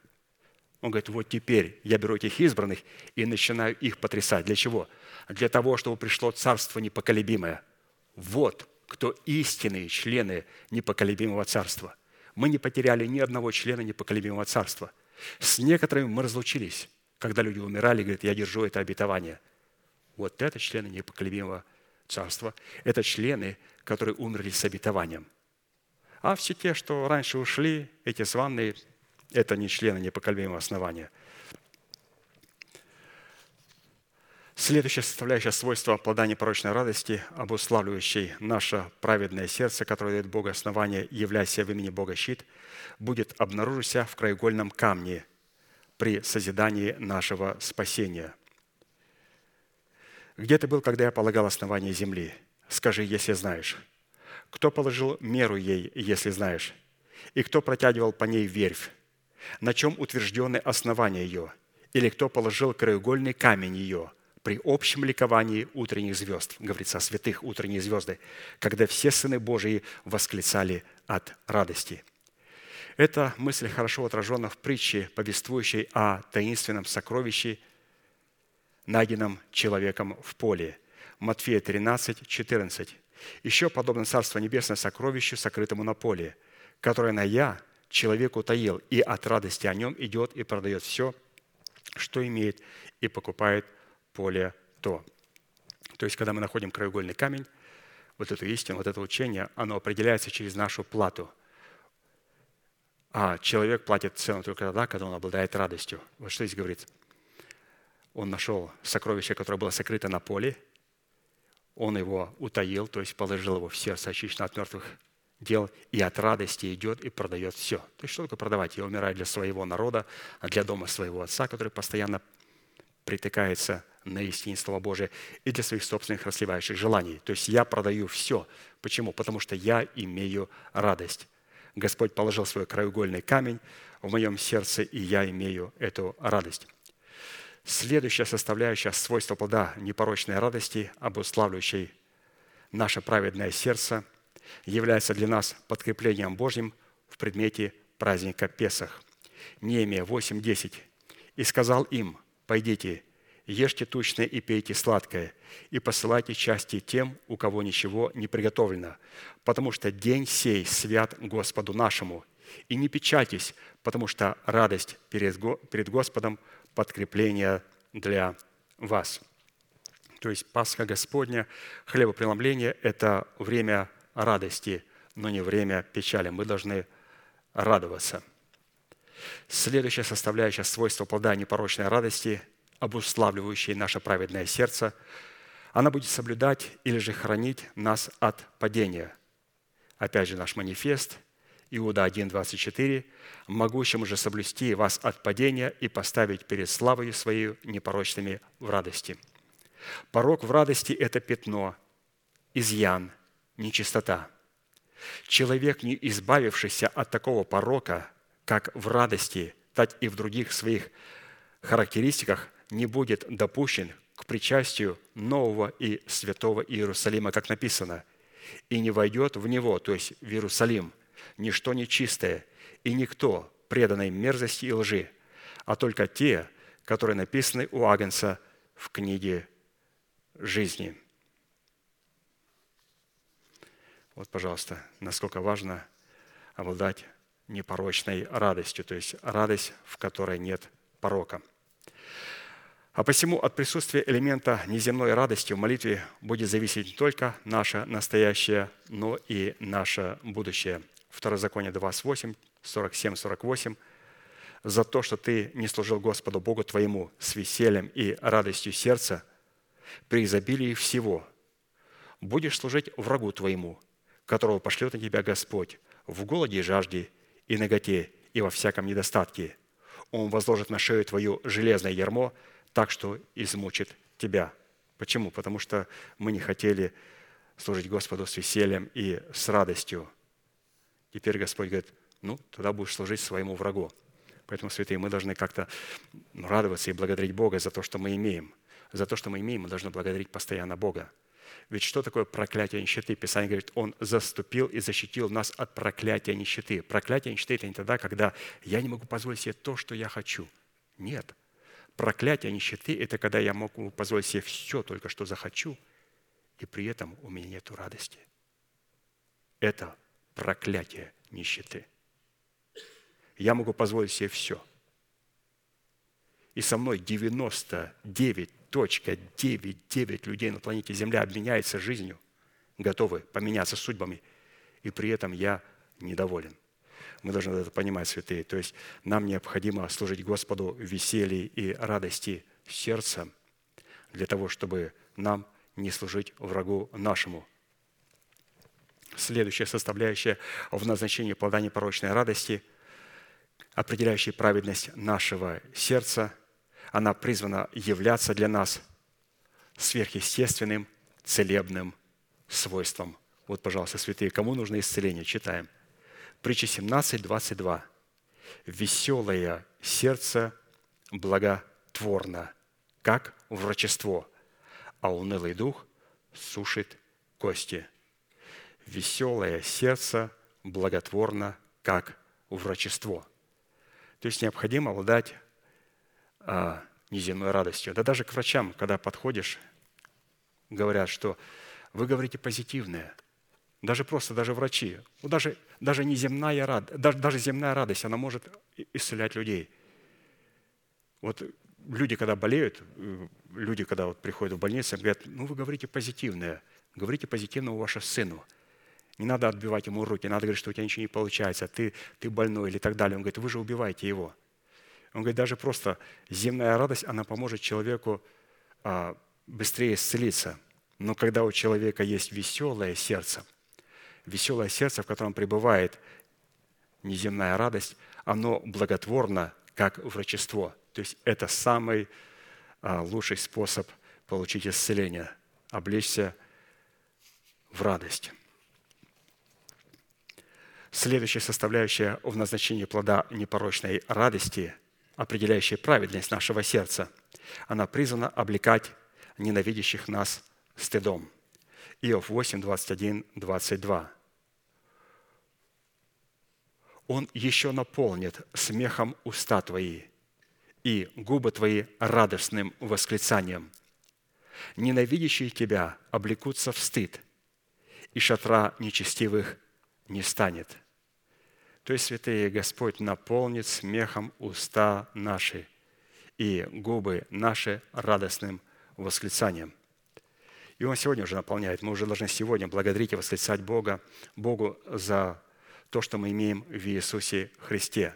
Он говорит, вот теперь я беру этих избранных и начинаю их потрясать. Для чего? Для того, чтобы пришло царство непоколебимое. Вот кто истинные члены непоколебимого царства. Мы не потеряли ни одного члена непоколебимого царства. С некоторыми мы разлучились, когда люди умирали, говорят, я держу это обетование. Вот это члены непоколебимого царства это члены, которые умерли с обетованием. А все те, что раньше ушли, эти званные, это не члены непоколебимого основания. Следующая составляющая свойства плода непорочной радости, обуславливающей наше праведное сердце, которое дает Богу основание, являясь в имени Бога щит, будет обнаружиться в краеугольном камне при созидании нашего спасения. Где ты был, когда я полагал основание земли? Скажи, если знаешь. Кто положил меру ей, если знаешь? И кто протягивал по ней верфь? На чем утверждены основания ее? Или кто положил краеугольный камень ее? При общем ликовании утренних звезд, говорится о святых утренние звезды, когда все сыны Божии восклицали от радости. Эта мысль хорошо отражена в притче, повествующей о таинственном сокровище, найденном человеком в поле. Матфея 13, 14. «Еще подобно Царство Небесное сокровищу, сокрытому на поле, которое на я человек утаил, и от радости о нем идет и продает все, что имеет, и покупает поле то». То есть, когда мы находим краеугольный камень, вот эту истину, вот это учение, оно определяется через нашу плату. А человек платит цену только тогда, когда он обладает радостью. Вот что здесь говорится. Он нашел сокровище, которое было сокрыто на поле, он его утаил, то есть положил его в сердце очищено от мертвых дел, и от радости идет и продает все. То есть что такое продавать? Я умираю для своего народа, а для дома своего отца, который постоянно притыкается на истине Слова Божия, и для своих собственных расливающих желаний. То есть я продаю все. Почему? Потому что я имею радость. Господь положил свой краеугольный камень в моем сердце, и я имею эту радость. Следующая составляющая свойства плода непорочной радости, обуславливающей наше праведное сердце, является для нас подкреплением Божьим в предмете праздника Песах. Неемия 8.10. «И сказал им, пойдите, ешьте тучное и пейте сладкое, и посылайте части тем, у кого ничего не приготовлено, потому что день сей свят Господу нашему. И не печальтесь, потому что радость перед Господом – подкрепление для вас». То есть Пасха Господня, хлебопреломление – это время радости, но не время печали. Мы должны радоваться. Следующая составляющая свойства плода непорочной радости – обуславливающей наше праведное сердце, она будет соблюдать или же хранить нас от падения. Опять же, наш манифест, Иуда 1,24, «Могущим же соблюсти вас от падения и поставить перед славою своей непорочными в радости». Порог в радости – это пятно, изъян, нечистота. Человек, не избавившийся от такого порока, как в радости, так и в других своих характеристиках, не будет допущен к причастию нового и святого Иерусалима, как написано, и не войдет в него, то есть в Иерусалим, ничто нечистое, и никто, преданной мерзости и лжи, а только те, которые написаны у Агнца в книге жизни. Вот, пожалуйста, насколько важно обладать непорочной радостью, то есть радость, в которой нет порока – а посему от присутствия элемента неземной радости в молитве будет зависеть не только наше настоящее, но и наше будущее. Второзаконие 28, 47, 48. «За то, что ты не служил Господу Богу твоему с весельем и радостью сердца, при изобилии всего, будешь служить врагу твоему, которого пошлет на тебя Господь в голоде и жажде, и наготе, и во всяком недостатке. Он возложит на шею твою железное ярмо – так, что измучит тебя. Почему? Потому что мы не хотели служить Господу с весельем и с радостью. Теперь Господь говорит, ну, тогда будешь служить своему врагу. Поэтому, святые, мы должны как-то радоваться и благодарить Бога за то, что мы имеем. За то, что мы имеем, мы должны благодарить постоянно Бога. Ведь что такое проклятие нищеты? Писание говорит, Он заступил и защитил нас от проклятия нищеты. Проклятие нищеты – это не тогда, когда я не могу позволить себе то, что я хочу. Нет. Проклятие нищеты – это когда я могу позволить себе все, только что захочу, и при этом у меня нет радости. Это проклятие нищеты. Я могу позволить себе все. И со мной 99.99 людей на планете Земля обменяется жизнью, готовы поменяться судьбами, и при этом я недоволен – мы должны это понимать, святые. То есть нам необходимо служить Господу в веселье и радости сердца для того, чтобы нам не служить врагу нашему. Следующая составляющая в назначении плода непорочной радости, определяющая праведность нашего сердца, она призвана являться для нас сверхъестественным целебным свойством. Вот, пожалуйста, святые, кому нужно исцеление? Читаем. Притча 17, 22. «Веселое сердце благотворно, как врачество, а унылый дух сушит кости. Веселое сердце благотворно, как врачество». То есть необходимо обладать а, неземной радостью. Да даже к врачам, когда подходишь, говорят, что вы говорите позитивное. Даже просто, даже врачи. Ну, даже, даже, неземная рад, даже, даже земная радость, она может исцелять людей. Вот люди, когда болеют, э, люди, когда вот приходят в больницу, говорят, ну вы говорите позитивное, говорите позитивного вашему сыну. Не надо отбивать ему руки, надо говорить, что у тебя ничего не получается, ты, ты больной или так далее. Он говорит, вы же убиваете его. Он говорит, даже просто земная радость, она поможет человеку а, быстрее исцелиться. Но когда у человека есть веселое сердце, веселое сердце, в котором пребывает неземная радость, оно благотворно, как врачество. То есть это самый а, лучший способ получить исцеление, облечься в радость. Следующая составляющая в назначении плода непорочной радости – определяющая праведность нашего сердца. Она призвана облекать ненавидящих нас стыдом. Иов 8, 21, 22. Он еще наполнит смехом уста твои и губы твои радостным восклицанием. Ненавидящие тебя облекутся в стыд, и шатра нечестивых не станет – то есть, святые, Господь наполнит смехом уста наши и губы наши радостным восклицанием. И Он сегодня уже наполняет. Мы уже должны сегодня благодарить и восклицать Бога, Богу за то, что мы имеем в Иисусе Христе.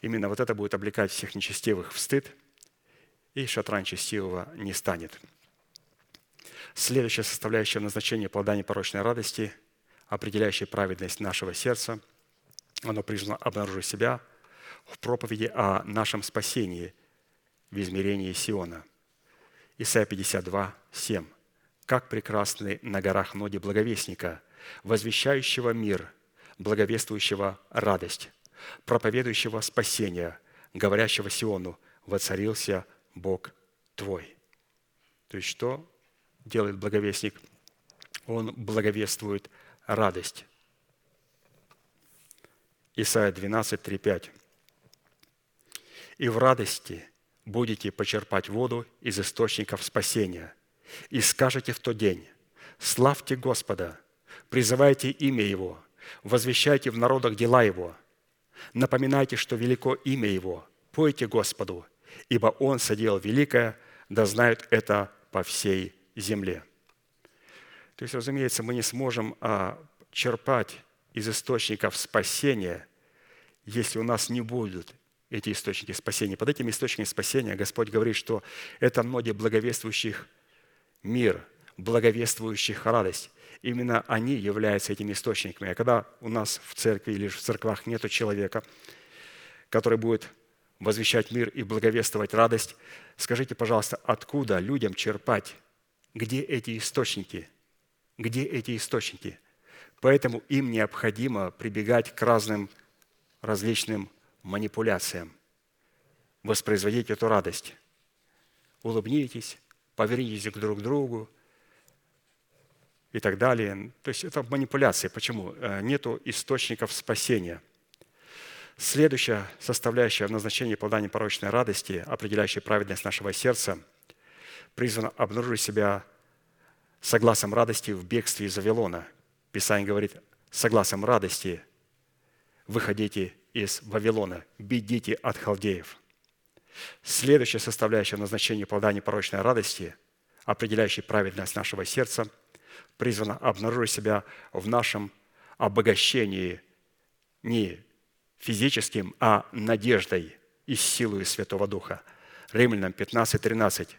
Именно вот это будет облекать всех нечестивых в стыд, и шатра нечестивого не станет. Следующая составляющая назначения плода непорочной радости, определяющая праведность нашего сердца – оно призвано обнаружить себя в проповеди о нашем спасении в измерении Сиона. Исайя 52, 7. «Как прекрасны на горах ноги благовестника, возвещающего мир, благовествующего радость, проповедующего спасение, говорящего Сиону, воцарился Бог твой». То есть что делает благовестник? Он благовествует радость. Исайя 12, 3, 5. «И в радости будете почерпать воду из источников спасения, и скажете в тот день, славьте Господа, призывайте имя Его, возвещайте в народах дела Его, напоминайте, что велико имя Его, пойте Господу, ибо Он соделал великое, да знают это по всей земле». То есть, разумеется, мы не сможем а, черпать из источников спасения, если у нас не будут эти источники спасения. Под этими источниками спасения Господь говорит, что это ноги благовествующих мир, благовествующих радость. Именно они являются этими источниками. А когда у нас в церкви или в церквах нет человека, который будет возвещать мир и благовествовать радость, скажите, пожалуйста, откуда людям черпать? Где эти источники? Где эти источники? Поэтому им необходимо прибегать к разным различным манипуляциям, воспроизводить эту радость. Улыбнитесь, повернитесь друг другу и так далее. То есть это манипуляция. Почему? Э, нету источников спасения. Следующая составляющая в назначении плода непорочной радости, определяющая праведность нашего сердца, призвана обнаружить себя согласом радости в бегстве из Вавилона. Писание говорит, согласом радости выходите из Вавилона, бегите от халдеев. Следующая составляющая назначения плода непорочной радости, определяющей праведность нашего сердца, призвана обнаружить себя в нашем обогащении не физическим, а надеждой и силой Святого Духа. Римлянам 15, 13.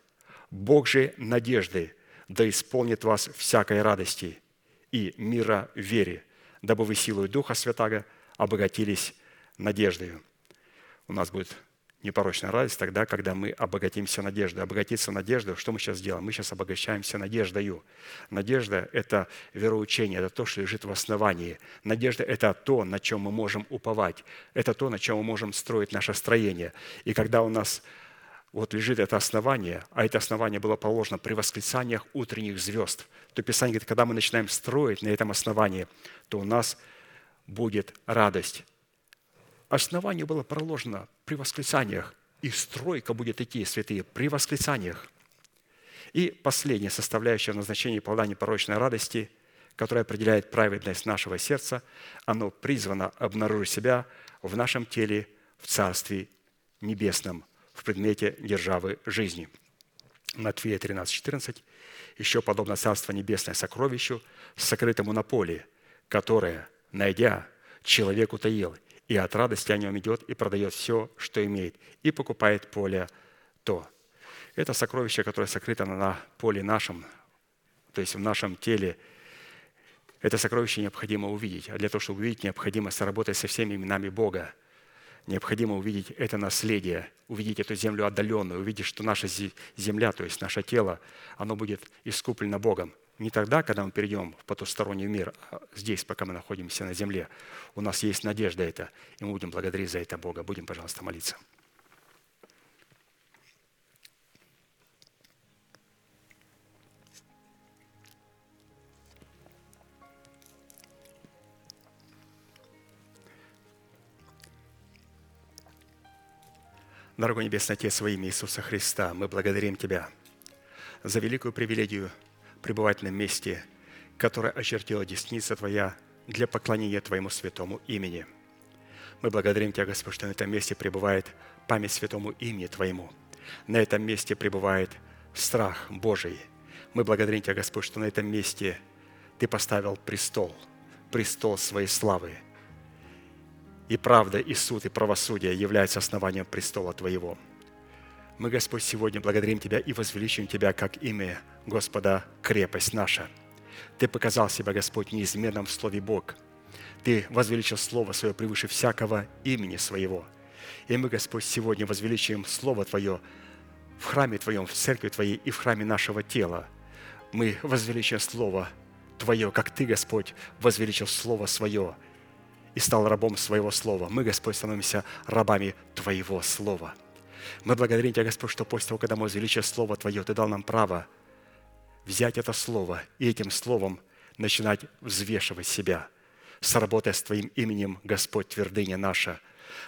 «Бог же надежды да исполнит вас всякой радости и мира вере, дабы вы силой Духа Святаго – обогатились надеждой. У нас будет непорочная радость тогда, когда мы обогатимся надеждой. Обогатиться надеждой, что мы сейчас делаем? Мы сейчас обогащаемся надеждою. Надежда – это вероучение, это то, что лежит в основании. Надежда – это то, на чем мы можем уповать. Это то, на чем мы можем строить наше строение. И когда у нас вот лежит это основание, а это основание было положено при восклицаниях утренних звезд, то Писание говорит, когда мы начинаем строить на этом основании, то у нас будет радость. Основание было проложено при восклицаниях, и стройка будет идти, святые, при восклицаниях. И последняя составляющая в назначении плода непорочной радости, которая определяет праведность нашего сердца, оно призвано обнаружить себя в нашем теле в Царстве Небесном, в предмете державы жизни. Матфея 13, 14. «Еще подобно Царство Небесное сокровищу, сокрытому на поле, которое, найдя, человек утаил – и от радости о нем идет и продает все, что имеет, и покупает поле то. Это сокровище, которое сокрыто на поле нашем, то есть в нашем теле. Это сокровище необходимо увидеть. А для того, чтобы увидеть, необходимо сработать со всеми именами Бога. Необходимо увидеть это наследие, увидеть эту землю отдаленную, увидеть, что наша земля, то есть наше тело, оно будет искуплено Богом. Не тогда, когда мы перейдем в потусторонний мир, а здесь, пока мы находимся на земле. У нас есть надежда это, и мы будем благодарить за это Бога. Будем, пожалуйста, молиться. Дорогой Небесный Отец, во имя Иисуса Христа, мы благодарим Тебя за великую привилегию – пребывать на месте, которое очертила десница Твоя для поклонения Твоему святому имени. Мы благодарим Тебя, Господь, что на этом месте пребывает память святому имени Твоему. На этом месте пребывает страх Божий. Мы благодарим Тебя, Господь, что на этом месте Ты поставил престол, престол своей славы. И правда, и суд, и правосудие являются основанием престола Твоего – мы, Господь, сегодня благодарим Тебя и возвеличим Тебя как имя Господа, крепость наша. Ты показал себя, Господь, неизменным в Слове Бог. Ты возвеличил Слово Свое превыше всякого имени Своего. И мы, Господь, сегодня возвеличиваем Слово Твое в храме Твоем, в церкви Твоей и в храме нашего тела. Мы возвеличим Слово Твое, как Ты, Господь, возвеличил Слово Свое и стал рабом Своего Слова. Мы, Господь, становимся рабами Твоего Слова – мы благодарим Тебя, Господь, что после того, когда мы увеличили Слово Твое, Ты дал нам право взять это Слово и этим Словом начинать взвешивать себя, сработая с Твоим именем, Господь, твердыня наша,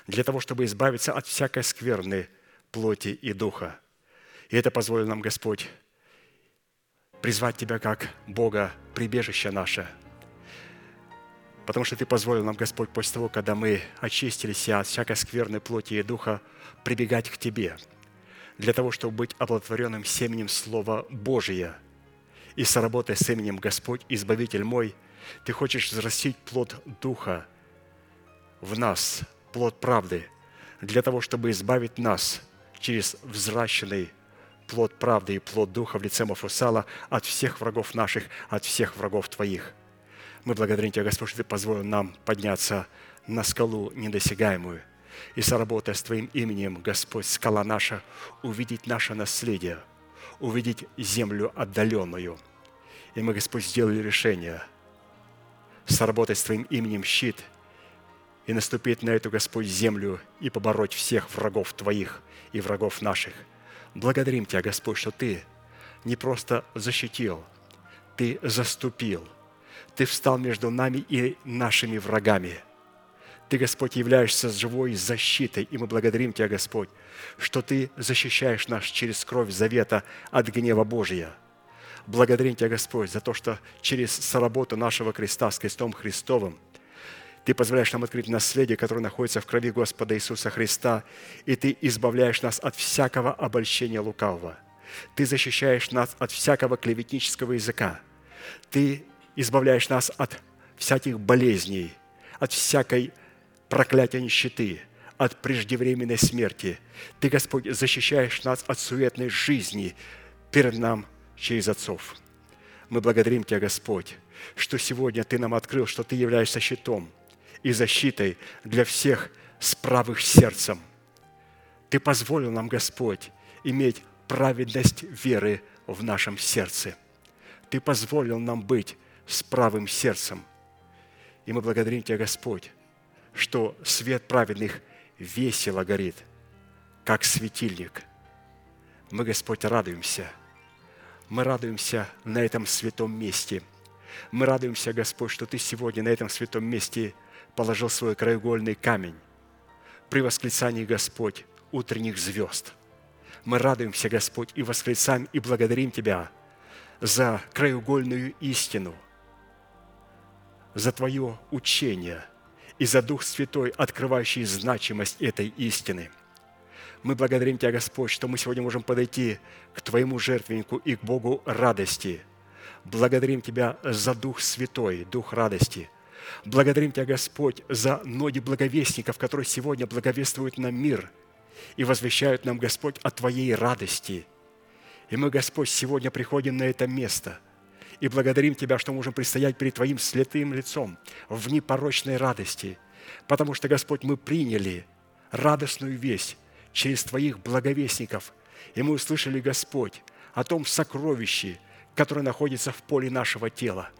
для того, чтобы избавиться от всякой скверны плоти и духа. И это позволит нам, Господь, призвать Тебя как Бога, прибежище наше – Потому что Ты позволил нам, Господь, после того, когда мы очистились от всякой скверной плоти и духа, прибегать к Тебе, для того, чтобы быть оплодотворенным семенем Слова Божия. И соработая с именем Господь, Избавитель мой, Ты хочешь взрастить плод Духа в нас, плод правды, для того, чтобы избавить нас через взращенный плод правды и плод Духа в лице Мафусала от всех врагов наших, от всех врагов Твоих – мы благодарим Тебя, Господь, что Ты позволил нам подняться на скалу недосягаемую и соработая с Твоим именем, Господь, скала наша, увидеть наше наследие, увидеть землю отдаленную. И мы, Господь, сделали решение сработать с Твоим именем щит и наступить на эту, Господь, землю и побороть всех врагов Твоих и врагов наших. Благодарим Тебя, Господь, что Ты не просто защитил, Ты заступил – ты встал между нами и нашими врагами. Ты, Господь, являешься живой защитой, и мы благодарим Тебя, Господь, что Ты защищаешь нас через кровь завета от гнева Божия. Благодарим Тебя, Господь, за то, что через соработу нашего креста с крестом Христовым Ты позволяешь нам открыть наследие, которое находится в крови Господа Иисуса Христа, и Ты избавляешь нас от всякого обольщения лукавого. Ты защищаешь нас от всякого клеветнического языка. Ты избавляешь нас от всяких болезней, от всякой проклятия нищеты, от преждевременной смерти. Ты, Господь, защищаешь нас от суетной жизни перед нам через отцов. Мы благодарим Тебя, Господь, что сегодня Ты нам открыл, что Ты являешься щитом и защитой для всех с правых сердцем. Ты позволил нам, Господь, иметь праведность веры в нашем сердце. Ты позволил нам быть с правым сердцем. И мы благодарим Тебя, Господь, что свет праведных весело горит, как светильник. Мы, Господь, радуемся. Мы радуемся на этом святом месте. Мы радуемся, Господь, что Ты сегодня на этом святом месте положил свой краеугольный камень при восклицании, Господь, утренних звезд. Мы радуемся, Господь, и восклицаем, и благодарим Тебя за краеугольную истину, за Твое учение и за Дух Святой, открывающий значимость этой истины. Мы благодарим Тебя, Господь, что мы сегодня можем подойти к Твоему жертвеннику и к Богу радости. Благодарим Тебя за Дух Святой, Дух радости – Благодарим Тебя, Господь, за ноги благовестников, которые сегодня благовествуют нам мир и возвещают нам, Господь, о Твоей радости. И мы, Господь, сегодня приходим на это место и благодарим Тебя, что можем предстоять перед Твоим святым лицом в непорочной радости, потому что, Господь, мы приняли радостную весть через Твоих благовестников, и мы услышали, Господь, о том сокровище, которое находится в поле нашего тела –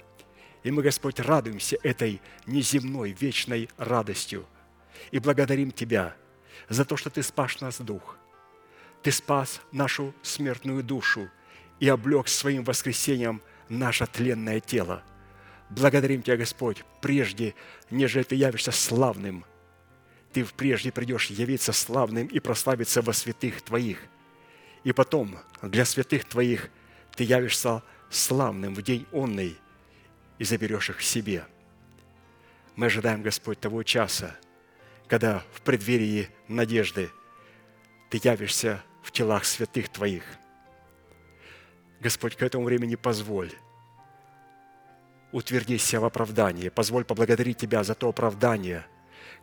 и мы, Господь, радуемся этой неземной, вечной радостью. И благодарим Тебя за то, что Ты спас нас дух. Ты спас нашу смертную душу и облег своим воскресением наше тленное тело. Благодарим Тебя, Господь, прежде, нежели Ты явишься славным, Ты прежде придешь явиться славным и прославиться во святых Твоих. И потом для святых Твоих Ты явишься славным в день онный – и заберешь их себе. Мы ожидаем, Господь, того часа, когда в преддверии надежды Ты явишься в телах святых Твоих. Господь, к этому времени позволь утвердись себя в оправдании. Позволь поблагодарить Тебя за то оправдание,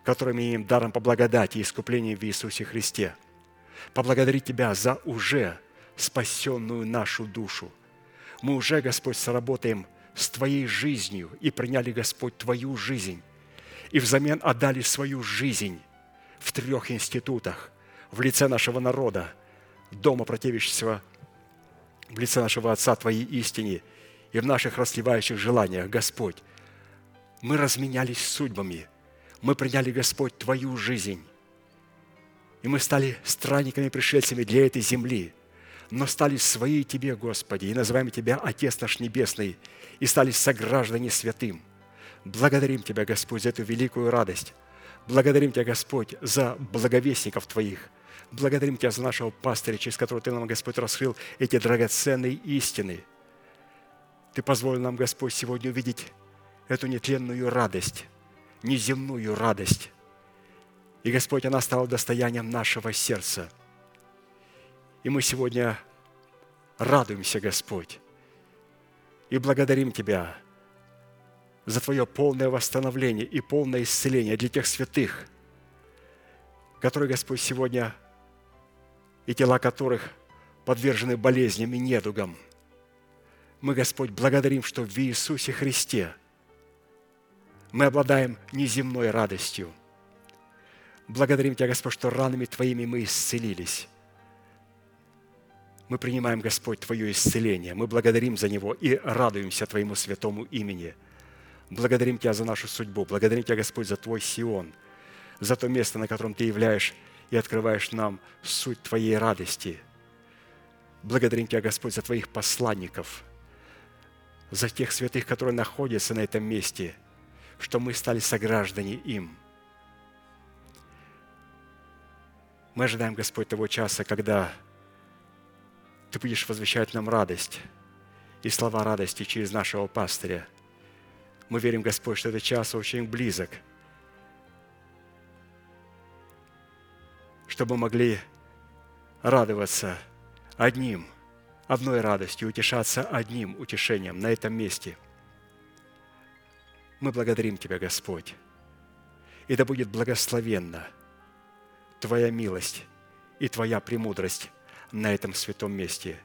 которое мы имеем даром по благодати и искуплению в Иисусе Христе. Поблагодарить Тебя за уже спасенную нашу душу. Мы уже, Господь, сработаем – с Твоей жизнью и приняли, Господь, Твою жизнь. И взамен отдали свою жизнь в трех институтах, в лице нашего народа, дома противящегося в лице нашего Отца Твоей истине и в наших расливающих желаниях, Господь. Мы разменялись судьбами, мы приняли, Господь, Твою жизнь, и мы стали странниками-пришельцами для этой земли, но стали свои Тебе, Господи, и называем Тебя Отец наш Небесный – и стали сограждане святым. Благодарим Тебя, Господь, за эту великую радость. Благодарим Тебя, Господь, за благовестников Твоих. Благодарим Тебя за нашего пастыря, через которого Ты нам, Господь, раскрыл эти драгоценные истины. Ты позволил нам, Господь, сегодня увидеть эту нетленную радость, неземную радость. И, Господь, она стала достоянием нашего сердца. И мы сегодня радуемся, Господь, и благодарим Тебя за Твое полное восстановление и полное исцеление для тех святых, которые, Господь, сегодня и тела которых подвержены болезням и недугам. Мы, Господь, благодарим, что в Иисусе Христе мы обладаем неземной радостью. Благодарим Тебя, Господь, что ранами Твоими мы исцелились. Мы принимаем, Господь, Твое исцеление. Мы благодарим за него и радуемся Твоему святому имени. Благодарим Тебя за нашу судьбу. Благодарим Тебя, Господь, за Твой Сион, за то место, на котором Ты являешь и открываешь нам суть Твоей радости. Благодарим Тебя, Господь, за Твоих посланников, за тех святых, которые находятся на этом месте, что мы стали сограждане им. Мы ожидаем, Господь, того часа, когда ты будешь возвещать нам радость и слова радости через нашего пастыря. Мы верим, Господь, что этот час очень близок, чтобы могли радоваться одним, одной радостью, утешаться одним утешением на этом месте. Мы благодарим Тебя, Господь, и да будет благословенна Твоя милость и Твоя премудрость на этом святом месте.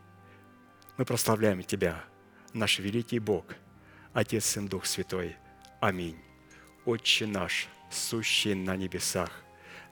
Мы прославляем Тебя, наш великий Бог, Отец, Сын, Дух Святой. Аминь. Отче наш, сущий на небесах,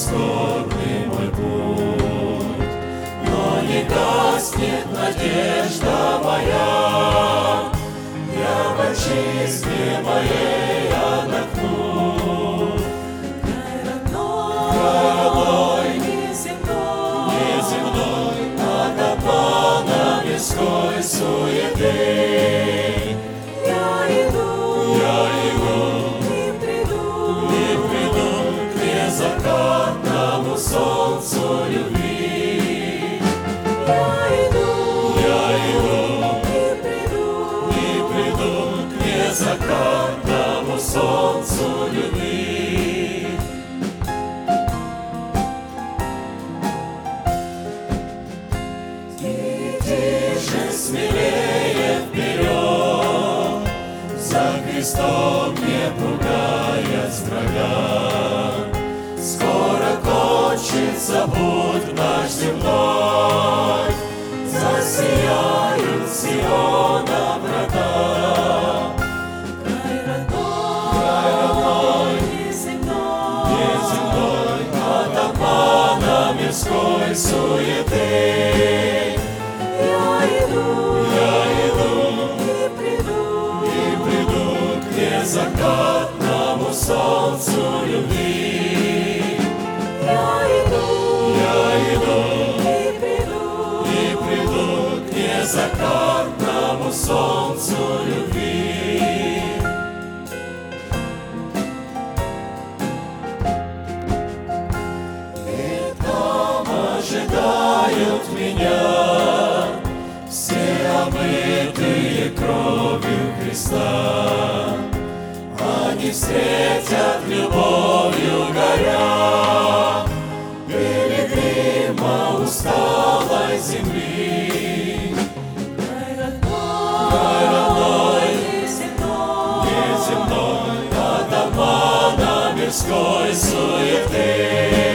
Скорбный мой путь, Но не гаснет надежда моя, Я в отчизне моей отдохну. Край родной, неземной, От обмана мирской суеты. Кончится путь наш земной, Засияют Сиона врата. Край родной, неземной, От обмана мирской суеты. Кровью Христа. Они встретят любовью горя Пилигрима усталой земли. Край родной, неземной, От обмана мирской суеты.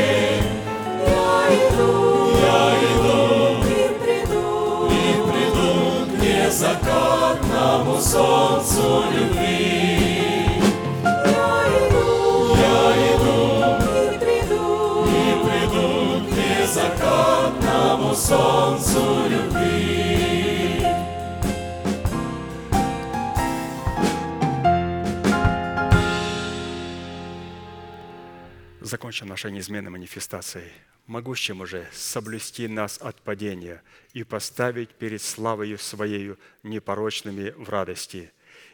Незакатному солнцу любви. Я иду и приду к незакатному солнцу любви. Закончим нашей неизменной манифестацией, могущим уже соблюсти нас от падения и поставить перед славою Своею непорочными в радости.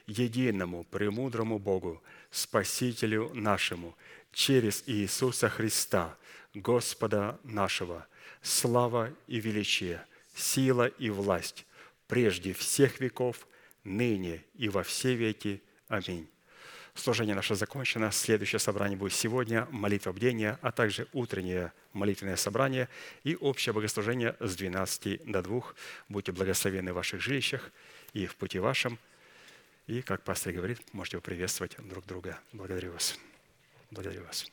единому, премудрому Богу, Спасителю нашему, через Иисуса Христа, Господа нашего, слава и величие, сила и власть, прежде всех веков, ныне и во все веки. Аминь. Служение наше закончено. Следующее собрание будет сегодня, молитва бдения, а также утреннее молитвенное собрание и общее богослужение с 12 до 2. Будьте благословены в ваших жилищах и в пути вашем. И, как пастор говорит, можете приветствовать друг друга. Благодарю вас. Благодарю вас.